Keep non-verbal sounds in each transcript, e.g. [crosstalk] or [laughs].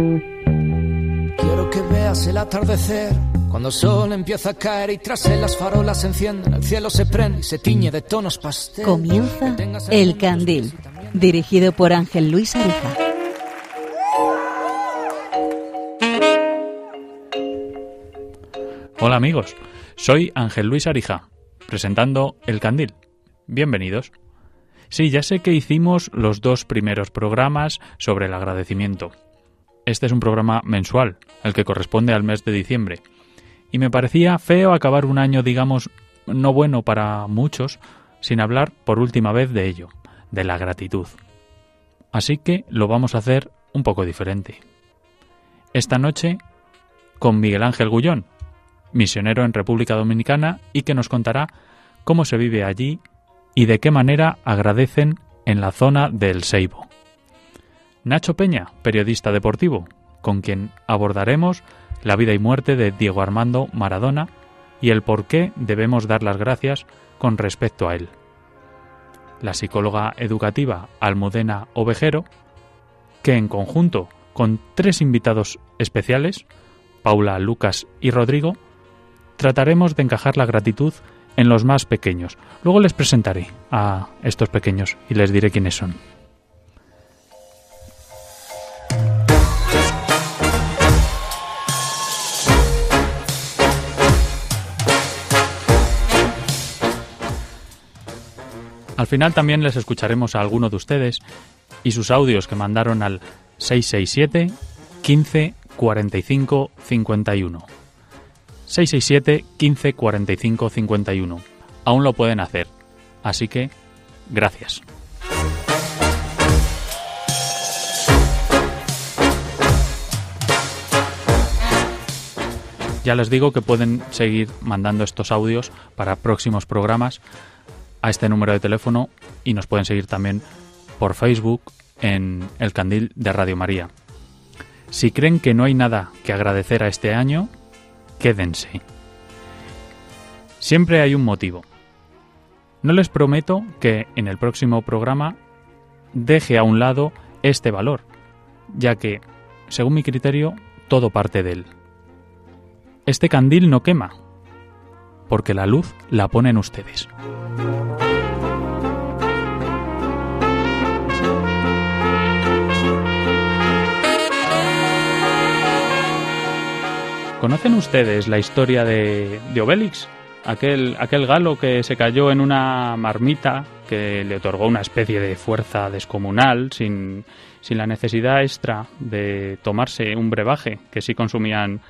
Quiero que veas el atardecer cuando el sol empieza a caer y tras él las farolas se encienden, el cielo se prende y se tiñe de tonos pastel. Comienza El Candil, dirigido por Ángel Luis Arija. Hola amigos, soy Ángel Luis Arija, presentando El Candil. Bienvenidos. Sí, ya sé que hicimos los dos primeros programas sobre el agradecimiento. Este es un programa mensual, el que corresponde al mes de diciembre y me parecía feo acabar un año, digamos, no bueno para muchos, sin hablar por última vez de ello, de la gratitud. Así que lo vamos a hacer un poco diferente. Esta noche con Miguel Ángel Gullón, misionero en República Dominicana y que nos contará cómo se vive allí y de qué manera agradecen en la zona del Seibo. Nacho Peña, periodista deportivo, con quien abordaremos la vida y muerte de Diego Armando Maradona y el por qué debemos dar las gracias con respecto a él. La psicóloga educativa Almudena Ovejero, que en conjunto con tres invitados especiales, Paula, Lucas y Rodrigo, trataremos de encajar la gratitud en los más pequeños. Luego les presentaré a estos pequeños y les diré quiénes son. Al final también les escucharemos a alguno de ustedes y sus audios que mandaron al 667 15 45 51. 667 15 45 51. Aún lo pueden hacer. Así que, gracias. Ya les digo que pueden seguir mandando estos audios para próximos programas a este número de teléfono y nos pueden seguir también por Facebook en el candil de Radio María. Si creen que no hay nada que agradecer a este año, quédense. Siempre hay un motivo. No les prometo que en el próximo programa deje a un lado este valor, ya que, según mi criterio, todo parte de él. Este candil no quema, porque la luz la ponen ustedes. ¿Conocen ustedes la historia de, Obélix? Aquel, aquel galo que se cayó en una marmita que le otorgó una especie de fuerza descomunal sin, sin la necesidad extra de tomarse un brebaje que sí consumían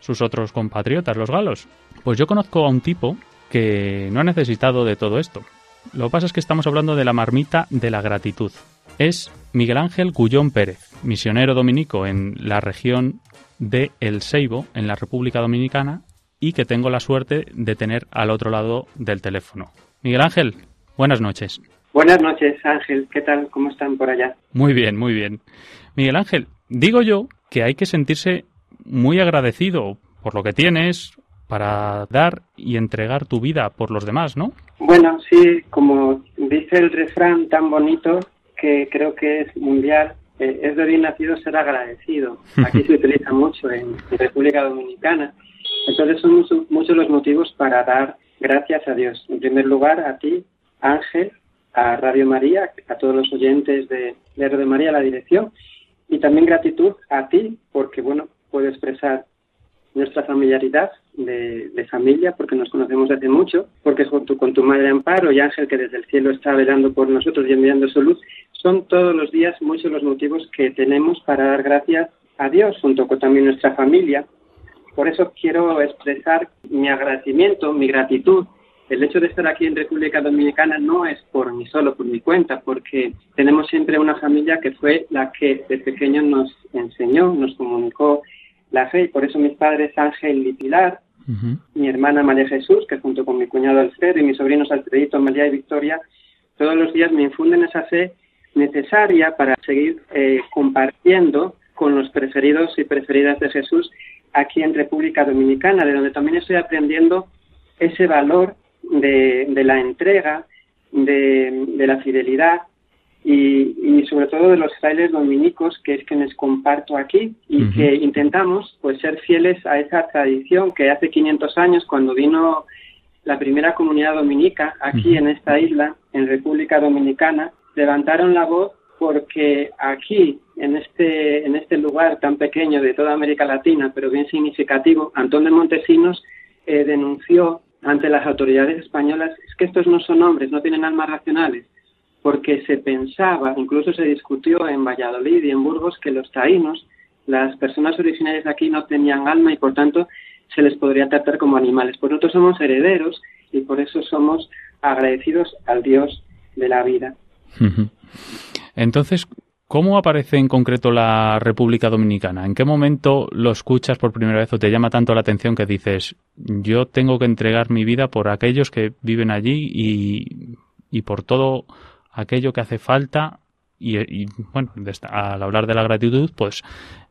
sus otros compatriotas, los galos. Pues yo conozco a un tipo que no ha necesitado de todo esto. Lo que pasa es que estamos hablando de la marmita de la gratitud. Es Miguel Ángel Gullón Pérez, misionero dominico en la región de El Seibo, en la República Dominicana, y que tengo la suerte de tener al otro lado del teléfono. Miguel Ángel, buenas noches. Buenas noches, Ángel. ¿Qué tal? ¿Cómo están por allá? Muy bien, muy bien. Miguel Ángel, digo yo que hay que sentirse muy agradecido por lo que tienes para dar y entregar tu vida por los demás, ¿no? Bueno, sí, como dice el refrán tan bonito que creo que es mundial, eh, es de bien nacido ser agradecido. Aquí se utiliza mucho en, República Dominicana. Entonces son muchos, los motivos para dar gracias a Dios. En primer lugar, a ti, Ángel, a Radio María, a todos los oyentes de, de Radio María, la dirección, y también gratitud a ti, porque bueno, puedo expresar nuestra familiaridad de, familia, porque nos conocemos desde mucho, porque junto con tu madre Amparo y Ángel, que desde el cielo está velando por nosotros y enviando su luz, son todos los días muchos los motivos que tenemos para dar gracias a Dios, junto con también nuestra familia. Por eso quiero expresar mi agradecimiento, mi gratitud. El hecho de estar aquí en República Dominicana no es por mí solo, por mi cuenta, porque tenemos siempre una familia que fue la que de pequeño nos enseñó, nos comunicó la fe, y por eso mis padres Ángel y Pilar, mi hermana María Jesús, que junto con mi cuñado Alfredo y mis sobrinos Alfredito, María y Victoria, todos los días me infunden esa fe necesaria para seguir eh, compartiendo con los preferidos y preferidas de Jesús aquí en República Dominicana, de donde también estoy aprendiendo ese valor de, la entrega, de, la fidelidad y, sobre todo de los frailes dominicos, que es que les comparto aquí y que intentamos pues ser fieles a esa tradición que hace 500 años, cuando vino la primera comunidad dominica aquí en esta isla, en República Dominicana, levantaron la voz porque aquí, en este, en este lugar tan pequeño de toda América Latina, pero bien significativo, Antón de Montesinos eh, denunció ante las autoridades españolas es que estos no son hombres, no tienen almas racionales, porque se pensaba, incluso se discutió en Valladolid y en Burgos, que los taínos, las personas originarias de aquí, no tenían alma y por tanto se les podría tratar como animales. Por nosotros somos herederos y por eso somos agradecidos al Dios de la vida. Entonces, ¿cómo aparece en concreto la República Dominicana? ¿En qué momento lo escuchas por primera vez o te llama tanto la atención que dices, yo tengo que entregar mi vida por aquellos que viven allí y por todo aquello que hace falta y, bueno, al hablar de la gratitud, pues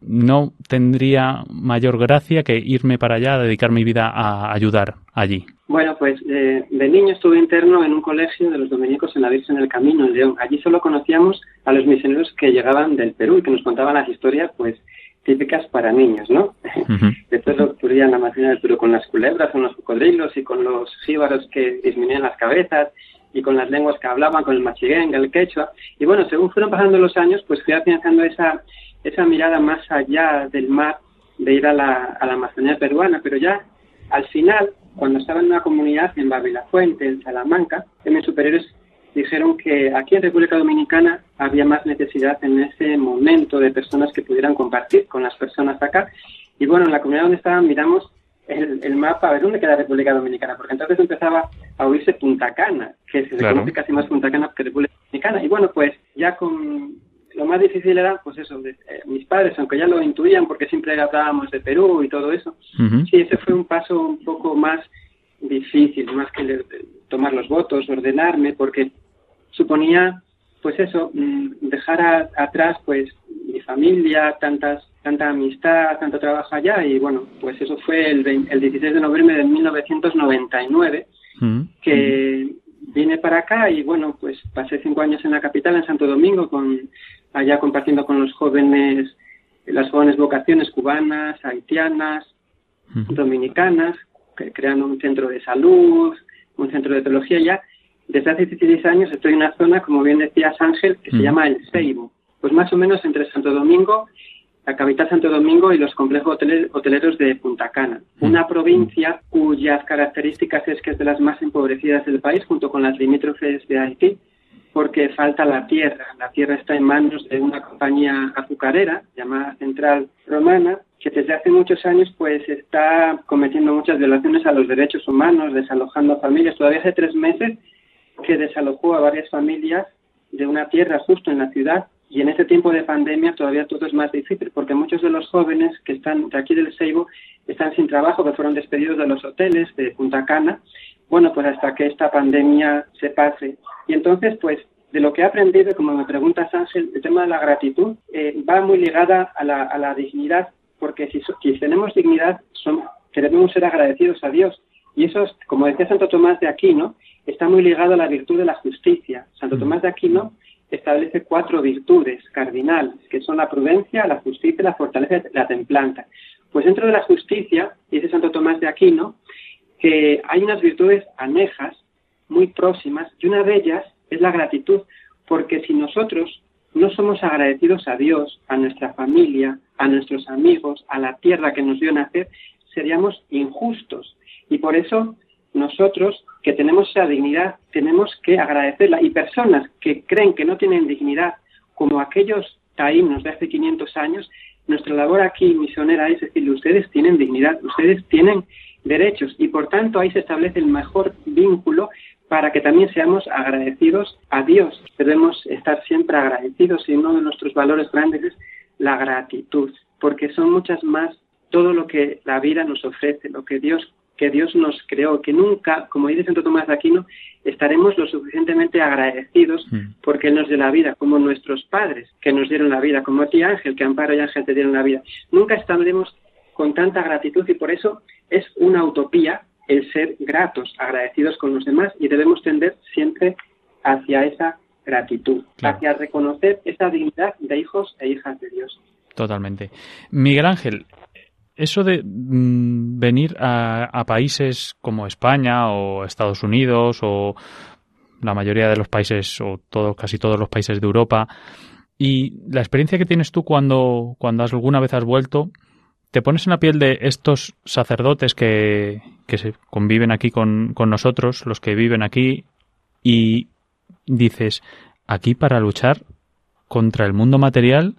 no tendría mayor gracia que irme para allá, dedicar mi vida a ayudar allí. Bueno, pues de niño estuve interno en un colegio de los dominicos en la Virgen del Camino, en León. Allí solo conocíamos a los misioneros que llegaban del Perú y que nos contaban las historias, pues, típicas para niños, ¿no? [laughs] Después lo ocurría en la Amazonía del Perú con las culebras, con los cocodrilos y con los jíbaros que disminuían las cabezas y con las lenguas que hablaban, con el machiguenga, el quechua. Y bueno, según fueron pasando los años, pues fui afianzando esa, esa mirada más allá del mar, de ir a la, a la Amazonía peruana, pero ya al final, cuando estaba en una comunidad en Babilafuente, en Salamanca, mis superiores dijeron que aquí en República Dominicana había más necesidad en ese momento de personas que pudieran compartir con las personas acá. Y bueno, en la comunidad donde estaban miramos el, mapa a ver dónde queda República Dominicana, porque entonces empezaba a oírse Punta Cana, que se conoce casi más Punta Cana que República Dominicana. Y bueno, pues ya con lo más difícil era, pues eso, de, eh, mis padres, aunque ya lo intuían porque siempre hablábamos de Perú y todo eso, sí, ese fue un paso un poco más difícil, más que tomar los votos, ordenarme, porque suponía, pues eso, mm, dejar atrás, pues, mi familia, tantas tanta amistad, tanto trabajo allá. Y bueno, pues eso fue el, el 16 de noviembre de 1999 mm. que vine para acá y bueno, pues pasé cinco años en la capital, en Santo Domingo, con allá compartiendo con los jóvenes, las jóvenes vocaciones cubanas, haitianas, dominicanas, creando un centro de salud, un centro de teología ya. Desde hace 16 años estoy en una zona, como bien decías Ángel, que se llama El Seibo. Pues más o menos entre Santo Domingo la capital Santo Domingo y los complejos hoteleros de Punta Cana, una mm. provincia cuyas características es que es de las más empobrecidas del país, junto con las limítrofes de Haití, porque falta la tierra. La tierra está en manos de una compañía azucarera llamada Central Romana, que desde hace muchos años pues está cometiendo muchas violaciones a los derechos humanos, desalojando familias. Todavía hace tres meses que desalojó a varias familias de una tierra justo en la ciudad y en este tiempo de pandemia todavía todo es más difícil porque muchos de los jóvenes que están de aquí del Seibo están sin trabajo, que fueron despedidos de los hoteles de Punta Cana. Bueno, pues hasta que esta pandemia se pase. Y entonces, pues, de lo que he aprendido, como me preguntas Ángel, el tema de la gratitud eh, va muy ligada a la, a la dignidad, porque si, si tenemos dignidad, son, debemos ser agradecidos a Dios. Y eso, como decía Santo Tomás de Aquino, está muy ligado a la virtud de la justicia. Santo mm. Tomás de Aquino establece cuatro virtudes cardinales, que son la prudencia, la justicia, la fortaleza y la templanza. Pues dentro de la justicia, dice Santo Tomás de Aquino, que hay unas virtudes anejas, muy próximas, y una de ellas es la gratitud, porque si nosotros no somos agradecidos a Dios, a nuestra familia, a nuestros amigos, a la tierra que nos dio nacer, seríamos injustos. Y por eso nosotros que tenemos esa dignidad tenemos que agradecerla y personas que creen que no tienen dignidad como aquellos taínos de hace 500 años, nuestra labor aquí misionera es decirle, ustedes tienen dignidad, ustedes tienen derechos y por tanto ahí se establece el mejor vínculo para que también seamos agradecidos a Dios. Debemos estar siempre agradecidos y uno de nuestros valores grandes es la gratitud, porque son muchas más todo lo que la vida nos ofrece, lo que Dios que Dios nos creó, que nunca, como dice Santo Tomás de Aquino, estaremos lo suficientemente agradecidos mm. porque Él nos dio la vida, como nuestros padres que nos dieron la vida, como a ti Ángel, que Amparo y Ángel te dieron la vida. Nunca estaremos con tanta gratitud y por eso es una utopía el ser gratos, agradecidos con los demás y debemos tender siempre hacia esa gratitud, hacia reconocer esa dignidad de hijos e hijas de Dios. Totalmente. Miguel Ángel, eso de mm, venir a, países como España o Estados Unidos o la mayoría de los países o todo, casi todos los países de Europa y la experiencia que tienes tú cuando, cuando alguna vez has vuelto, te pones en la piel de estos sacerdotes que, que se conviven aquí con, con nosotros, los que viven aquí, y dices, aquí para luchar contra el mundo material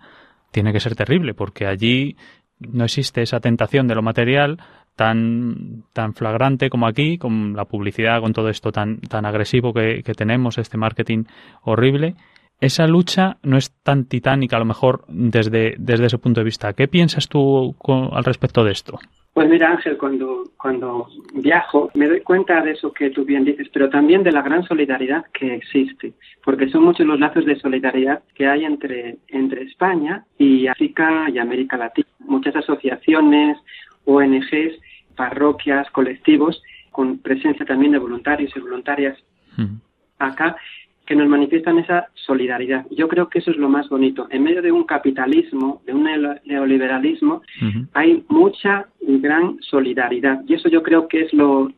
tiene que ser terrible, porque allí no existe esa tentación de lo material tan, tan flagrante como aquí, con la publicidad, con todo esto tan, tan agresivo que, que tenemos, este marketing horrible. Esa lucha no es tan titánica, a lo mejor, desde, desde ese punto de vista. ¿Qué piensas tú al respecto de esto? Pues mira, Ángel, cuando, cuando viajo me doy cuenta de eso que tú bien dices, pero también de la gran solidaridad que existe, porque son muchos los lazos de solidaridad que hay entre, entre España y África y América Latina. Muchas asociaciones, ONGs, parroquias, colectivos, con presencia también de voluntarios y voluntarias acá que nos manifiestan esa solidaridad. Yo creo que eso es lo más bonito. En medio de un capitalismo, de un neoliberalismo, hay mucha y gran solidaridad. Y eso yo creo que es lo,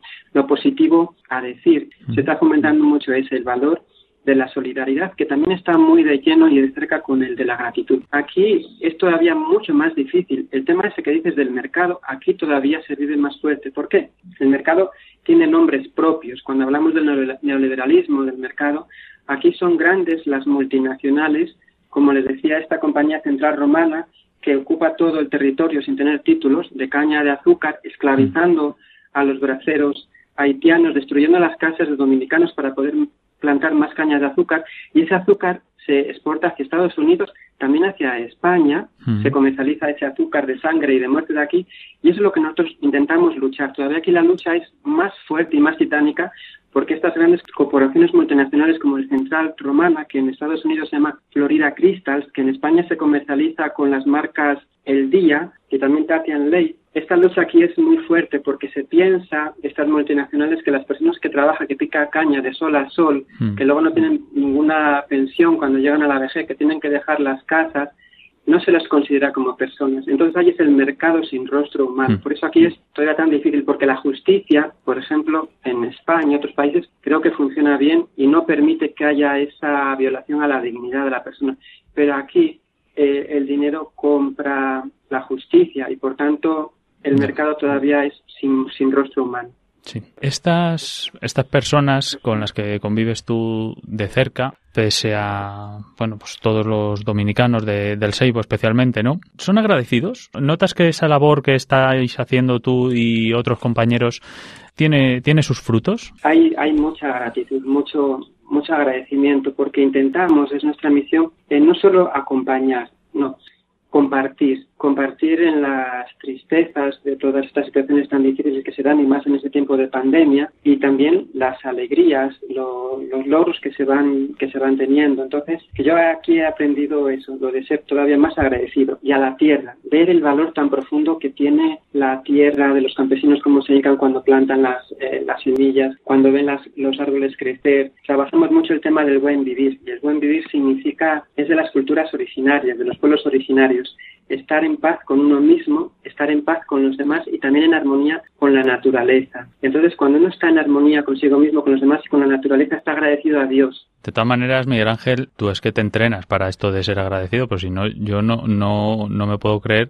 positivo a decir. Se está fomentando mucho ese, el valor de la solidaridad, que también está muy de lleno y de cerca con el de la gratitud. Aquí es todavía mucho más difícil. El tema ese que dices del mercado, aquí todavía se vive más fuerte. ¿Por qué? El mercado tiene nombres propios. Cuando hablamos del neoliberalismo, del mercado, Aquí son grandes las multinacionales, como les decía esta compañía central romana, que ocupa todo el territorio sin tener títulos, de caña de azúcar, esclavizando a los braceros haitianos, destruyendo las casas de dominicanos para poder plantar más caña de azúcar, y ese azúcar se exporta hacia Estados Unidos, también hacia España, se comercializa ese azúcar de sangre y de muerte de aquí, y eso es lo que nosotros intentamos luchar. Todavía aquí la lucha es más fuerte y más titánica porque estas grandes corporaciones multinacionales como el Central Romana, que en Estados Unidos se llama Florida Crystals, que en España se comercializa con las marcas El Día, que también Tatian Ley, esta lucha aquí es muy fuerte porque se piensa, estas multinacionales, que las personas que trabajan, que pica caña de sol a sol, hmm. que luego no tienen ninguna pensión cuando llegan a la vejez, que tienen que dejar las casas, no se las considera como personas. Entonces ahí es el mercado sin rostro humano. Hmm. Por eso aquí es todavía tan difícil, porque la justicia, por ejemplo, en España y otros países, creo que funciona bien y no permite que haya esa violación a la dignidad de la persona. Pero aquí eh, el dinero compra la justicia y por tanto el mercado todavía es sin, sin rostro humano. Sí. Estas, estas personas con las que convives tú de cerca, pese a, bueno, pues todos los dominicanos de, del Seibo especialmente, ¿no? ¿Son agradecidos? ¿Notas que esa labor que estáis haciendo tú y otros compañeros tiene, tiene sus frutos? Hay, hay mucha gratitud, mucho, mucho agradecimiento, porque intentamos, es nuestra misión, en no solo acompañar, no, compartir, compartir en las tristezas de todas estas situaciones tan difíciles que se dan y más en este tiempo de pandemia y también las alegrías, los logros que se van que se van teniendo. Entonces, que yo aquí he aprendido eso, lo de ser todavía más agradecido y a la tierra, ver el valor tan profundo que tiene la tierra de los campesinos como se dedican cuando plantan las, eh, las semillas, cuando ven las, los árboles crecer. Trabajamos mucho el tema del buen vivir y el buen vivir significa es de las culturas originarias, de los pueblos originarios estar en paz con uno mismo, estar en paz con los demás y también en armonía con la naturaleza. Entonces, cuando uno está en armonía consigo mismo, con los demás y con la naturaleza, está agradecido a Dios. De todas maneras, Miguel Ángel, tú es que te entrenas para esto de ser agradecido, pero si no, yo no, no, no me puedo creer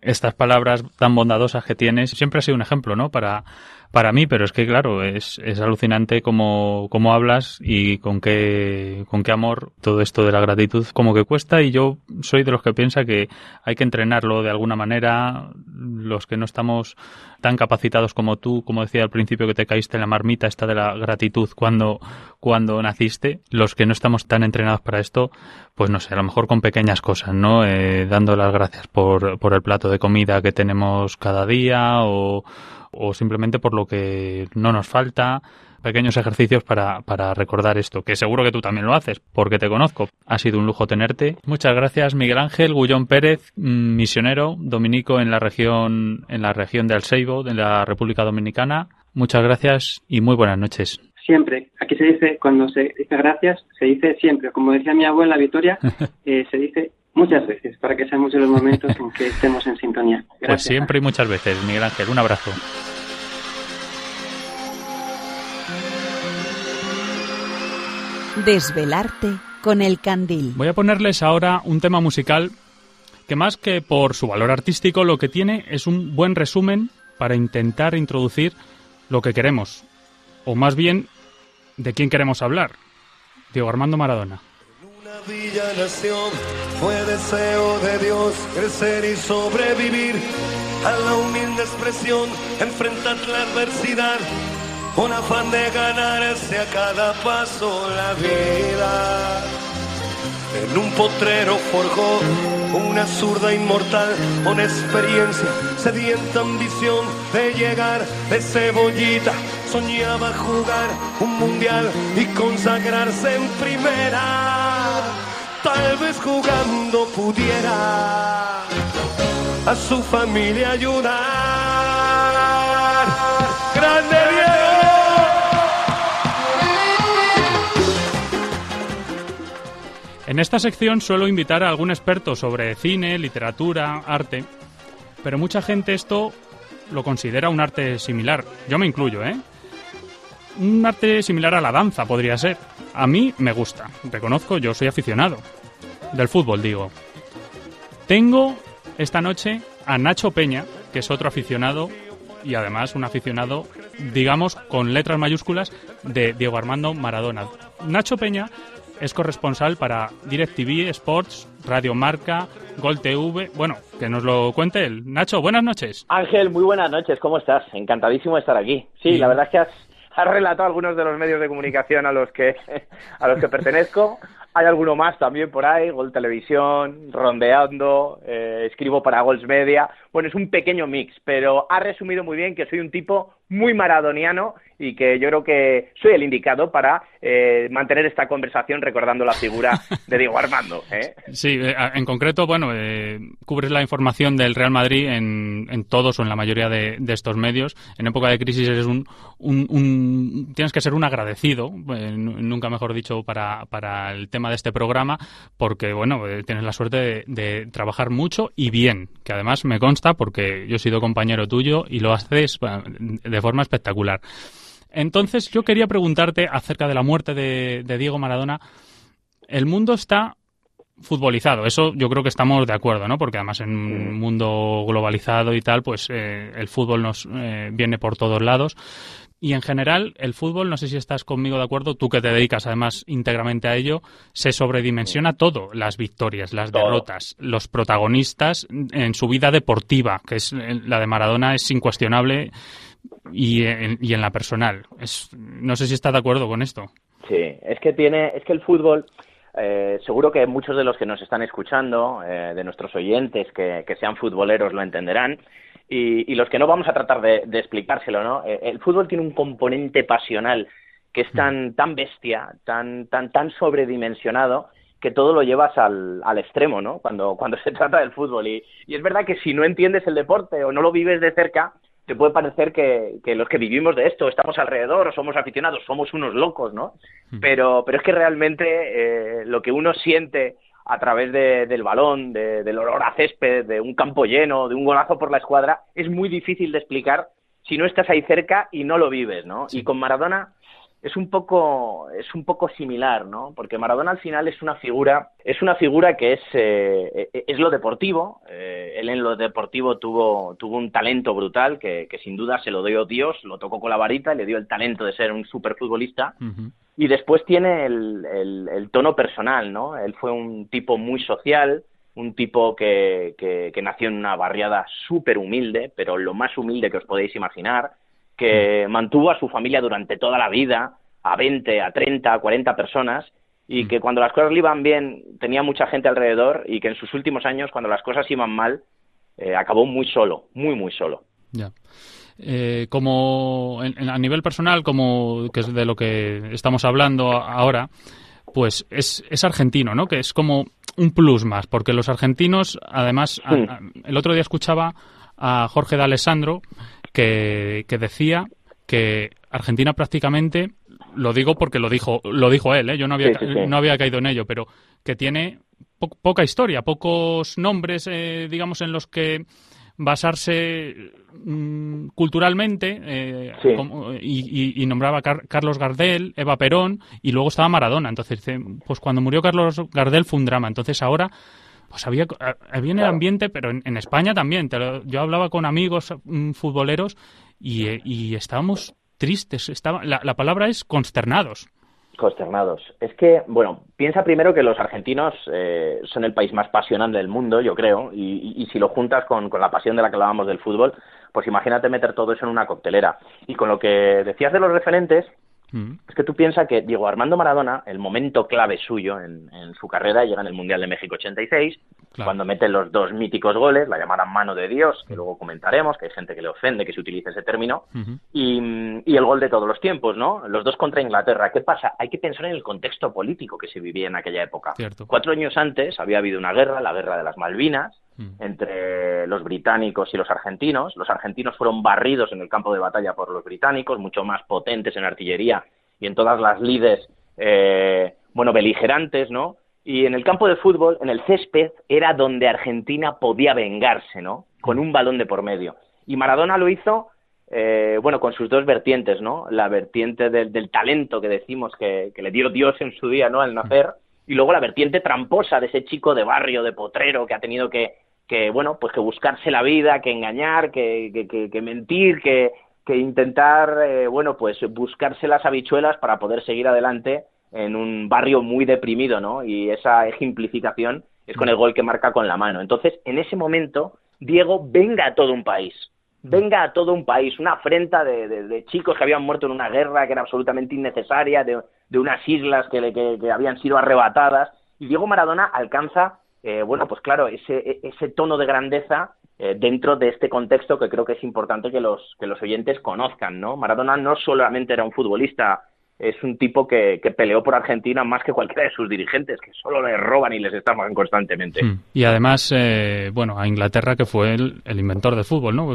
estas palabras tan bondadosas que tienes. Siempre ha sido un ejemplo, ¿no? Para para mí, pero es que claro, es, es alucinante cómo, cómo hablas y con qué, con qué amor todo esto de la gratitud como que cuesta y yo soy de los que piensa que hay que entrenarlo de alguna manera, los que no estamos tan capacitados como tú, como decía al principio que te caíste en la marmita esta de la gratitud cuando, cuando naciste, los que no estamos tan entrenados para esto, pues no sé, a lo mejor con pequeñas cosas, ¿no? Eh, dando las gracias por, por el plato de comida que tenemos cada día o o simplemente por lo que no nos falta, pequeños ejercicios para, para recordar esto, que seguro que tú también lo haces, porque te conozco. Ha sido un lujo tenerte. Muchas gracias, Miguel Ángel Gullón Pérez, mm, misionero dominico en la región, en la región de Alseibo, de la República Dominicana. Muchas gracias y muy buenas noches. siempre. Aquí se dice, cuando se dice gracias, se dice siempre. Como decía mi abuela Victoria, [laughs] eh, se dice muchas veces, para que seamos en los momentos en que estemos en sintonía. Pues siempre y muchas veces, Miguel Ángel. Un abrazo. Desvelarte con el candil. Voy a ponerles ahora un tema musical que más que por su valor artístico lo que tiene es un buen resumen para intentar introducir lo que queremos, o más bien de quién queremos hablar. Diego Armando Maradona. Una villa nación fue deseo de Dios crecer y sobrevivir a la humilde expresión, enfrentar la adversidad con afán de ganarse a cada paso la vida. En un potrero forjó una zurda inmortal con experiencia, sedienta ambición de llegar de cebollita. Soñaba jugar un mundial y consagrarse en primera. Tal vez jugando pudiera a su familia ayudar. ¡Grande Diego! En esta sección suelo invitar a algún experto sobre cine, literatura, arte, pero mucha gente esto lo considera un arte similar. Yo me incluyo, ¿eh? Un arte similar a la danza podría ser. A mí me gusta, reconozco, yo soy aficionado. Del fútbol, digo. Tengo esta noche a Nacho Peña, que es otro aficionado y además un aficionado, digamos, con letras mayúsculas de Diego Armando Maradona. Nacho Peña es corresponsal para DirecTV, Sports, Radio Marca, Gol TV. Bueno, que nos lo cuente él. Nacho, buenas noches. Ángel, muy buenas noches, ¿cómo estás? Encantadísimo de estar aquí. Sí, la verdad es que has, has relatado algunos de los medios de comunicación a los que a los que pertenezco. Hay alguno más también por ahí, Gol Televisión, Rondeando, eh, escribo para Gols Media. Bueno, es un pequeño mix, pero ha resumido muy bien que soy un tipo muy maradoniano y que yo creo que soy el indicado para eh, mantener esta conversación recordando la figura de Diego Armando. [laughs] ¿eh? Sí, eh, en concreto, bueno, eh, cubres la información del Real Madrid en, en todos o en la mayoría de, de estos medios. En época de crisis eres un, un- un- tienes que ser un agradecido, eh, nu- nunca mejor dicho, para, para el tema de este programa, porque, bueno, eh, tienes la suerte de, de trabajar mucho y bien, que además me consta porque yo he sido compañero tuyo y lo haces de forma espectacular. Entonces, yo quería preguntarte acerca de la muerte de, de Diego Maradona. El mundo está futbolizado, eso yo creo que estamos de acuerdo, ¿no? Porque además en un mundo globalizado y tal, pues eh, el fútbol nos eh, viene por todos lados. Y en general, el fútbol, no sé si estás conmigo de acuerdo, tú que te dedicas además íntegramente a ello, se sobredimensiona todo, las victorias, las Todo. derrotas, los protagonistas en su vida deportiva, que es eh, la de Maradona es incuestionable y en, y en la personal. Es, no sé si estás de acuerdo con esto. Sí, es que tiene, es que el fútbol, eh, seguro que muchos de los que nos están escuchando, eh, de nuestros oyentes que, que sean futboleros lo entenderán, y, y los que no vamos a tratar de, de explicárselo, ¿no? Eh, el fútbol tiene un componente pasional que es tan, tan bestia, tan, tan, tan sobredimensionado que todo lo llevas al, al extremo, ¿no? Cuando, cuando se [laughs] trata del fútbol. Y, y es verdad que si no entiendes el deporte o no lo vives de cerca, te puede parecer que, que los que vivimos de esto, estamos alrededor o somos aficionados, somos unos locos, ¿no? Pero, pero es que realmente eh, lo que uno siente a través de- del balón, de- del olor a césped, de un campo lleno, de un golazo por la escuadra, es muy difícil de explicar si no estás ahí cerca y no lo vives, ¿no? Y con Maradona es un poco es un poco similar, ¿no? Porque Maradona al final es una figura es una figura que es eh, es lo deportivo. eh, él en lo deportivo tuvo tuvo un talento brutal que, que sin duda se lo dio Dios, lo tocó con la varita y le dio el talento de ser un superfutbolista. Ujú. Y después tiene el, el- el tono personal, ¿no? Él fue un tipo muy social, un tipo que, que, que nació en una barriada súper humilde, pero lo más humilde que os podéis imaginar, que mantuvo a su familia durante toda la vida, a 20, a 30, a 40 personas, y que cuando las cosas le iban bien tenía mucha gente alrededor y que en sus últimos años, cuando las cosas iban mal, eh, acabó muy solo, muy, muy solo. Ya. Eh, como en- en- a nivel personal, como que es de lo que estamos hablando ahora, pues es, es argentino, ¿no? Que es como un plus más, porque los argentinos, además, a- Sí. a- el otro día escuchaba a Jorge de Alessandro que, que decía que Argentina prácticamente lo digo porque lo dijo, lo dijo él, ¿eh? yo no había, no había caído en ello, pero que tiene poca historia, pocos nombres, eh, digamos, en los que basarse mm, culturalmente eh, y, nombraba a Carlos Gardel, Eva Perón y luego estaba Maradona. Entonces, pues cuando murió Carlos Gardel fue un drama. Entonces ahora pues había, había en el ambiente, pero en, España también. yo hablaba con amigos mm, futboleros y, estábamos tristes. Estaba, la palabra es consternados. Consternados. Es que, bueno, piensa primero que los argentinos eh, son el país más pasional del mundo, yo creo, y, si lo juntas con, con, la pasión de la que hablábamos del fútbol, pues imagínate meter todo eso en una coctelera. Y con lo que decías de los referentes, Mm. Es que tú piensas que Diego Armando Maradona, el momento clave suyo en, su carrera, llega en el Mundial de México 86, cuando mete los dos míticos goles, la llamada mano de Dios, que luego comentaremos, que hay gente que le ofende que se utilice ese término, y, el gol de todos los tiempos, ¿no? Los dos contra Inglaterra. ¿Qué pasa? Hay que pensar en el contexto político que se vivía en aquella época. Cuatro años antes había habido una guerra, la guerra de las Malvinas, Mm. Entre los británicos y los argentinos. Los argentinos fueron barridos en el campo de batalla por los británicos, mucho más potentes en artillería y en todas las lides, eh, bueno, beligerantes, ¿no? Y en el campo de fútbol, en el césped, era donde Argentina podía vengarse, ¿no? Con un balón de por medio. Y Maradona lo hizo, eh, bueno, con sus dos vertientes, ¿no? La vertiente del, talento que decimos que, le dio Dios en su día, ¿no? Al nacer. Y luego la vertiente tramposa de ese chico de barrio, de potrero, que ha tenido que, que bueno, pues que buscarse la vida, que engañar, que, que, mentir, que, que intentar, eh, bueno, pues buscarse las habichuelas para poder seguir adelante en un barrio muy deprimido, ¿no? Y esa ejemplificación es con el gol que marca con la mano. Entonces, en ese momento, Diego venga a todo un país, venga a todo un país, una afrenta de, de, chicos que habían muerto en una guerra que era absolutamente innecesaria, de, de unas islas que, que, que habían sido arrebatadas, y Diego Maradona alcanza eh, bueno, pues claro, ese, ese tono de grandeza eh, dentro de este contexto que creo que es importante que los, que los oyentes conozcan, ¿no? Maradona no solamente era un futbolista, es un tipo que, que, peleó por Argentina más que cualquiera de sus dirigentes, que solo le roban y les estaban constantemente. Hmm. Y además, eh, bueno, a Inglaterra, que fue el, el, inventor del fútbol, ¿no?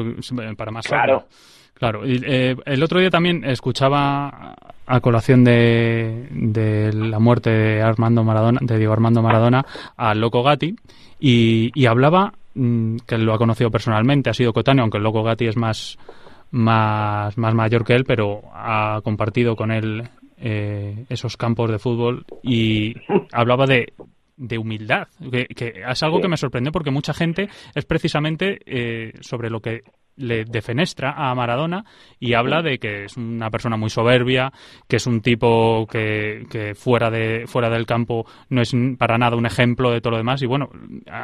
Para más Claro. Claro, y, eh, el otro día también escuchaba a colación de, de, la muerte de Armando Maradona, de Diego Armando Maradona, al Loco Gatti y, y hablaba mm, que lo ha conocido personalmente, ha sido cotáneo, aunque el Loco Gatti es más más, más mayor que él, pero ha compartido con él eh, esos campos de fútbol y hablaba de, de humildad, que, que, es algo que me sorprendió porque mucha gente es precisamente eh, sobre lo que le defenestra a Maradona y habla de que es una persona muy soberbia, que es un tipo que, que, fuera de fuera del campo no es para nada un ejemplo de todo lo demás y bueno,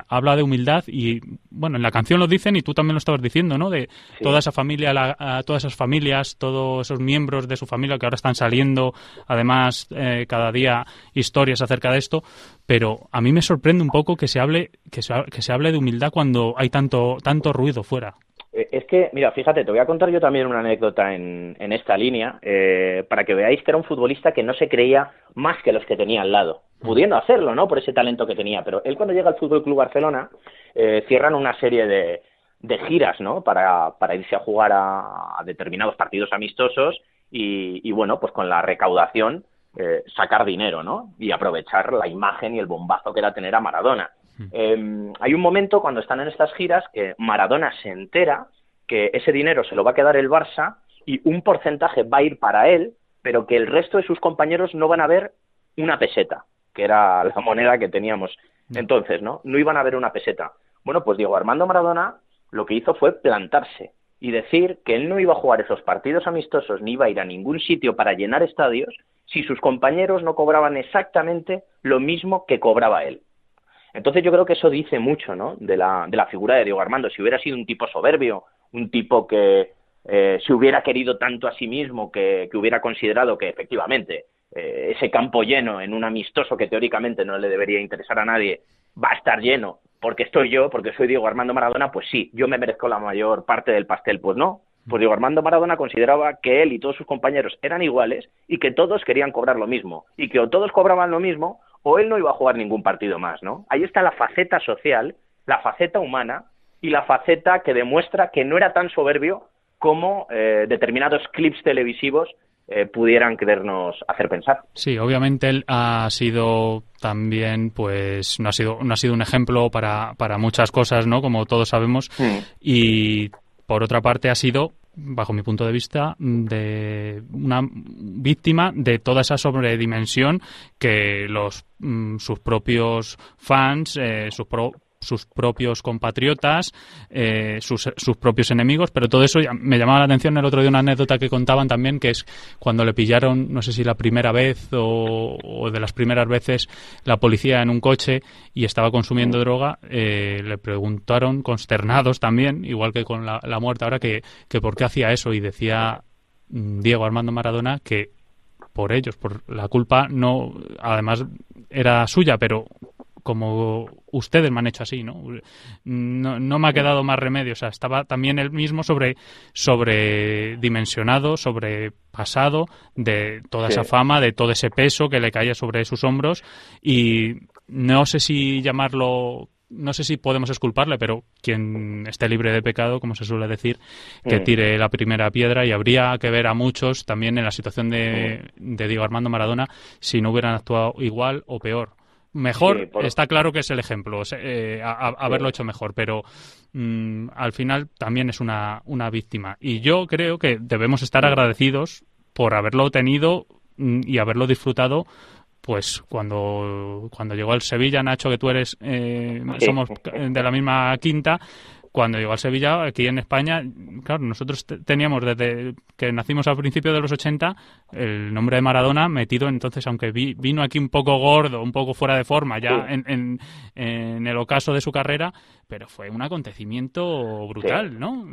habla de humildad y bueno, en la canción lo dicen y tú también lo estabas diciendo, ¿no? De toda esa familia, la, todas esas familias, todos esos miembros de su familia que ahora están saliendo, además eh, cada día historias acerca de esto, pero a mí me sorprende un poco que se hable que se, que se hable de humildad cuando hay tanto tanto ruido fuera. Eh, es que, mira, fíjate, te voy a contar yo también una anécdota en, en esta línea, eh, para que veáis que era un futbolista que no se creía más que los que tenía al lado, pudiendo hacerlo, ¿no? Por ese talento que tenía. Pero él cuando llega al Fútbol Club Barcelona, eh, cierran una serie de, de giras, ¿no? Para, para irse a jugar a, determinados partidos amistosos y, y, bueno, pues con la recaudación eh, sacar dinero, ¿no? Y aprovechar la imagen y el bombazo que era tener a Maradona. Eh, hay un momento cuando están en estas giras que Maradona se entera que ese dinero se lo va a quedar el Barça y un porcentaje va a ir para él, pero que el resto de sus compañeros no van a ver una peseta, que era la moneda que teníamos entonces, ¿no? No iban a ver una peseta. Bueno, pues Diego Armando Maradona lo que hizo fue plantarse y decir que él no iba a jugar esos partidos amistosos ni iba a ir a ningún sitio para llenar estadios si sus compañeros no cobraban exactamente lo mismo que cobraba él. Entonces yo creo que eso dice mucho, ¿no? De la, de la figura de Diego Armando. Si hubiera sido un tipo soberbio, un tipo que eh, se hubiera querido tanto a sí mismo, que, que hubiera considerado que efectivamente eh, ese campo lleno en un amistoso que teóricamente no le debería interesar a nadie, va a estar lleno porque estoy yo, porque soy Diego Armando Maradona, pues sí, yo me merezco la mayor parte del pastel. Pues no, pues Diego Armando Maradona consideraba que él y todos sus compañeros eran iguales y que todos querían cobrar lo mismo. Y que o todos cobraban lo mismo o él no iba a jugar ningún partido más, ¿no? Ahí está la faceta social, la faceta humana y la faceta que demuestra que no era tan soberbio como eh, determinados clips televisivos eh, pudieran querernos hacer pensar. Sí, obviamente él ha sido también, pues, no ha sido, no ha sido un ejemplo para, para muchas cosas, ¿no? Como todos sabemos. Mm. Y por otra parte ha sido bajo mi punto de vista, de una víctima de toda esa sobredimensión que los mm, sus propios fans, eh, sus pro, sus propios compatriotas, eh, sus, sus, propios enemigos, pero todo eso me llamaba la atención el otro día una anécdota que contaban también, que es cuando le pillaron, no sé si la primera vez o, de las primeras veces, la policía en un coche y estaba consumiendo droga, eh, le preguntaron, consternados también, igual que con la, la muerte ahora, que, que por qué hacía eso y decía mm, Diego Armando Maradona que por ellos, por la culpa no, además era suya, pero como ustedes me han hecho así, ¿no? No, no me ha quedado más remedio. O sea, estaba también él mismo sobre sobredimensionado, sobrepasado de toda esa fama, de todo ese peso que le caía sobre sus hombros y no sé si llamarlo no sé si podemos esculparle, pero quien esté libre de pecado, como se suele decir, que mm. tire la primera piedra y habría que ver a muchos también en la situación de, mm. de Diego Armando Maradona si no hubieran actuado igual o peor Mejor, está claro que es el ejemplo, eh, haberlo hecho mejor, pero mm, al final también es una, una víctima. Y yo creo que debemos estar agradecidos por haberlo tenido mm, y haberlo disfrutado pues cuando, cuando llegó al Sevilla, Nacho, que tú eres, eh, somos [laughs] de la misma quinta, cuando llegó a Sevilla, aquí en España, claro, nosotros teníamos desde que nacimos al principio de los 80 el nombre de Maradona metido, entonces, aunque vino aquí un poco gordo, un poco fuera de forma ya en, en, el ocaso de su carrera, pero fue un acontecimiento brutal, ¿no?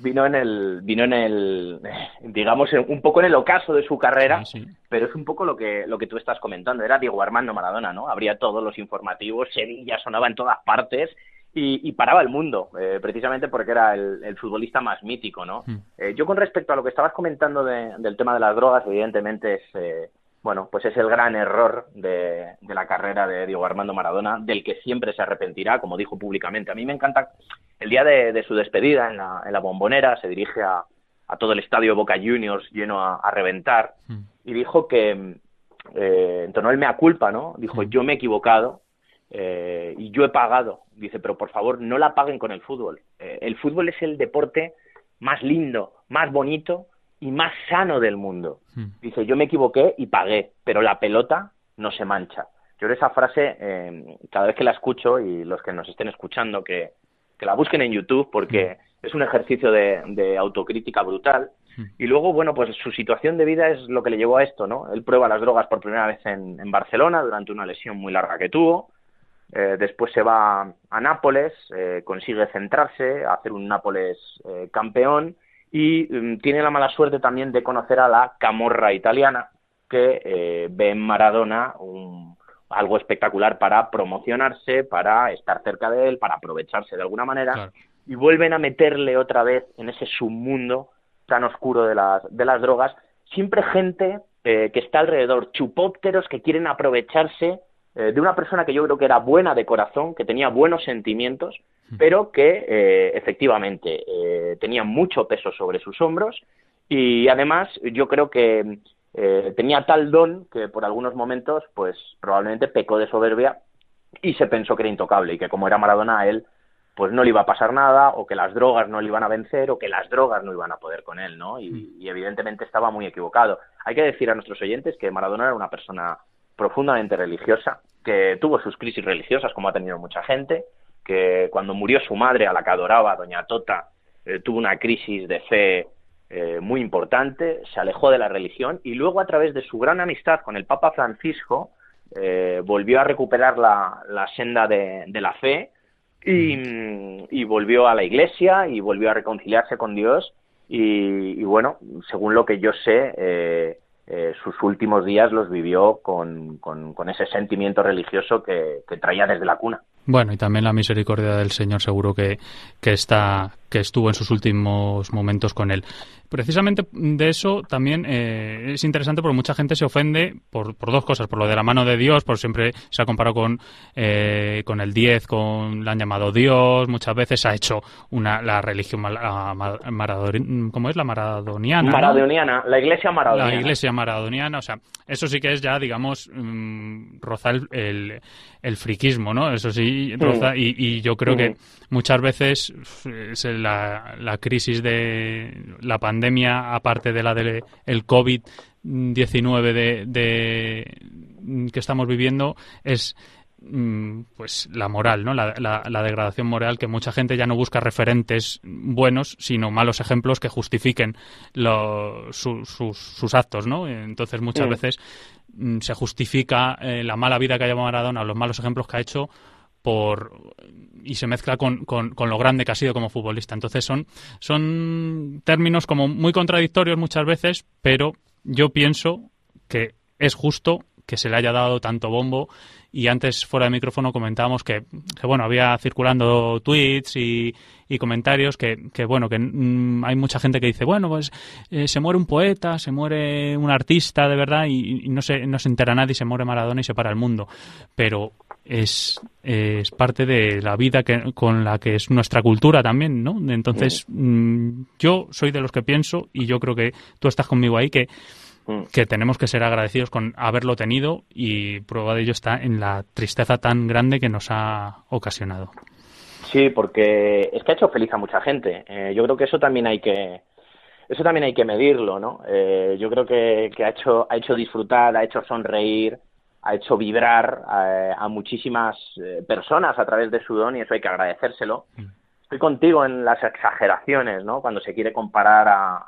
vino en el vino en el digamos un poco en el ocaso de su carrera pero es un poco lo que lo que tú estás comentando. Era Diego Armando Maradona no habría todos los informativos Sevilla sonaba en todas partes y, paraba el mundo, eh, precisamente porque era el, futbolista más mítico, ¿no? Hmm. Eh, yo con respecto a lo que estabas comentando del tema de las drogas, evidentemente es, eh, bueno, pues es el gran error de, la carrera de Diego Armando Maradona, del que siempre se arrepentirá, como dijo públicamente. A mí me encanta, el día de, su despedida en la, en la, bombonera, se dirige a, a, todo el estadio Boca Juniors lleno a, reventar, hmm. y dijo que, eh, entonó el mea culpa, ¿no? Dijo, hmm. yo me he equivocado, eh, y yo he pagado. Dice, pero por favor, no la paguen con el fútbol. Eh, el fútbol es el deporte más lindo, más bonito y más sano del mundo. Hmm. Dice, yo me equivoqué y pagué, pero la pelota no se mancha. Yo esa frase, eh, cada vez que la escucho, y los que nos estén escuchando, que, que la busquen en YouTube, porque hmm. es un ejercicio de, autocrítica brutal. Hmm. Y luego, bueno, pues su situación de vida es lo que le llevó a esto, ¿no? Él prueba las drogas por primera vez en, en Barcelona durante una lesión muy larga que tuvo. Eh, después se va a Nápoles, eh, consigue centrarse, hacer un Nápoles eh, campeón y mm, tiene la mala suerte también de conocer a la camorra italiana que ve en Maradona algo espectacular para promocionarse, para estar cerca de él, para aprovecharse de alguna manera y vuelven a meterle otra vez en ese submundo tan oscuro de las, de las drogas, siempre gente que está alrededor, chupópteros que quieren aprovecharse eh, de una persona que yo creo que era buena de corazón, que tenía buenos sentimientos, pero que eh, efectivamente eh, tenía mucho peso sobre sus hombros y además yo creo que tenía tal don que por algunos momentos pues probablemente pecó de soberbia y se pensó que era intocable y que como era Maradona a él pues no le iba a pasar nada o que las drogas no le iban a vencer o que las drogas no iban a poder con él, ¿no? Y, y evidentemente estaba muy equivocado. Hay que decir a nuestros oyentes que Maradona era una persona profundamente religiosa, que tuvo sus crisis religiosas, como ha tenido mucha gente, que cuando murió su madre, a la que adoraba, doña Tota, eh, tuvo una crisis de fe eh, muy importante, se alejó de la religión y luego a través de su gran amistad con el Papa Francisco eh, volvió a recuperar la, senda de, la fe y, volvió a la iglesia y volvió a reconciliarse con Dios y, y bueno, según lo que yo sé, eh, sus últimos días los vivió con, con, ese sentimiento religioso que, traía desde la cuna. Bueno, y también la misericordia del Señor seguro que, que, está, que estuvo en sus últimos momentos con él. Precisamente de eso también eh, es interesante porque mucha gente se ofende por, por, dos cosas, por lo de la mano de Dios, por siempre se ha comparado con, eh, con el 10, con, la han llamado Dios, muchas veces ha hecho una, la religión ¿cómo es? La maradoniana. Maradoniana, la iglesia maradoniana. La iglesia maradoniana, o sea, eso sí que es ya, digamos, mm, rozar el, el, friquismo, ¿no? Eso sí, roza, y, y, yo creo que muchas veces la, la crisis de la pandemia, aparte de la del el COVID-19 de, de, que estamos viviendo, es mm, pues la moral, ¿no? La, la, degradación moral que mucha gente ya no busca referentes buenos, sino malos ejemplos que justifiquen sus, sus, actos, ¿no? Entonces muchas veces mm, se justifica eh, la mala vida que ha llevado Maradona, los malos ejemplos que ha hecho por y se mezcla con, con, lo grande que ha sido como futbolista. Entonces son, son términos como muy contradictorios muchas veces, pero yo pienso que es justo que se le haya dado tanto bombo y antes fuera de micrófono comentábamos que, que bueno había circulando tweets y, y comentarios que, que bueno que mm, hay mucha gente que dice bueno pues eh, se muere un poeta se muere un artista de verdad y, y, no se no se entera nadie se muere Maradona y se para el mundo pero es, es parte de la vida que, con la que es nuestra cultura también, ¿no? Entonces, mm, yo soy de los que pienso, y yo creo que tú estás conmigo ahí, que, mm. que tenemos que ser agradecidos con haberlo tenido y prueba de ello está en la tristeza tan grande que nos ha ocasionado. Sí, porque es que ha hecho feliz a mucha gente. Eh, yo creo que eso también hay que eso también hay que medirlo, ¿no? Eh, yo creo que, que ha hecho ha hecho disfrutar, ha hecho sonreír, ha hecho vibrar eh, a, muchísimas eh, personas a través de su don y eso hay que agradecérselo. Mm. Estoy contigo en las exageraciones, ¿no? Cuando se quiere comparar a,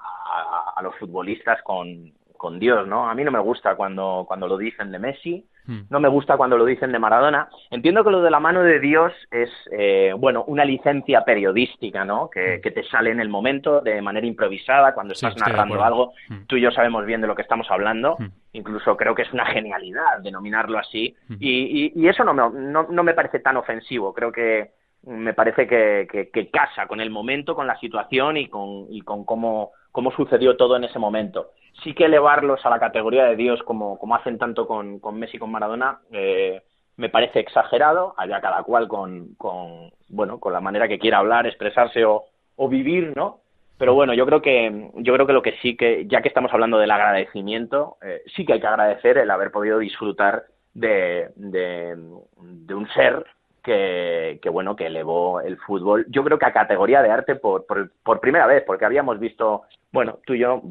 a los futbolistas con, con Dios, ¿no? A mí no me gusta cuando, cuando lo dicen de Messi. No me gusta cuando lo dicen de Maradona. Entiendo que lo de la mano de Dios es, eh, bueno, una licencia periodística, ¿no? Que, hmm. que, te sale en el momento, de manera improvisada, cuando estás narrando algo. Hmm. Tú y yo sabemos bien de lo que estamos hablando. Incluso creo que es una genialidad denominarlo así. Y, y, eso no me, no, no me parece tan ofensivo. Creo que me parece que, que, que, casa con el momento, con la situación y con, y con cómo, cómo sucedió todo en ese momento sí que elevarlos a la categoría de Dios como, como hacen tanto con, con Messi y con Maradona eh, me parece exagerado, allá cada cual con, con, bueno, con la manera que quiera hablar, expresarse o, o vivir, ¿no? Pero bueno, yo creo que yo creo que lo que sí que ya que estamos hablando del agradecimiento, eh, sí que hay que agradecer el haber podido disfrutar de, de, de un ser que, que, bueno que elevó el fútbol. Yo creo que a categoría de arte por, por, por, primera vez porque habíamos visto bueno tú y yo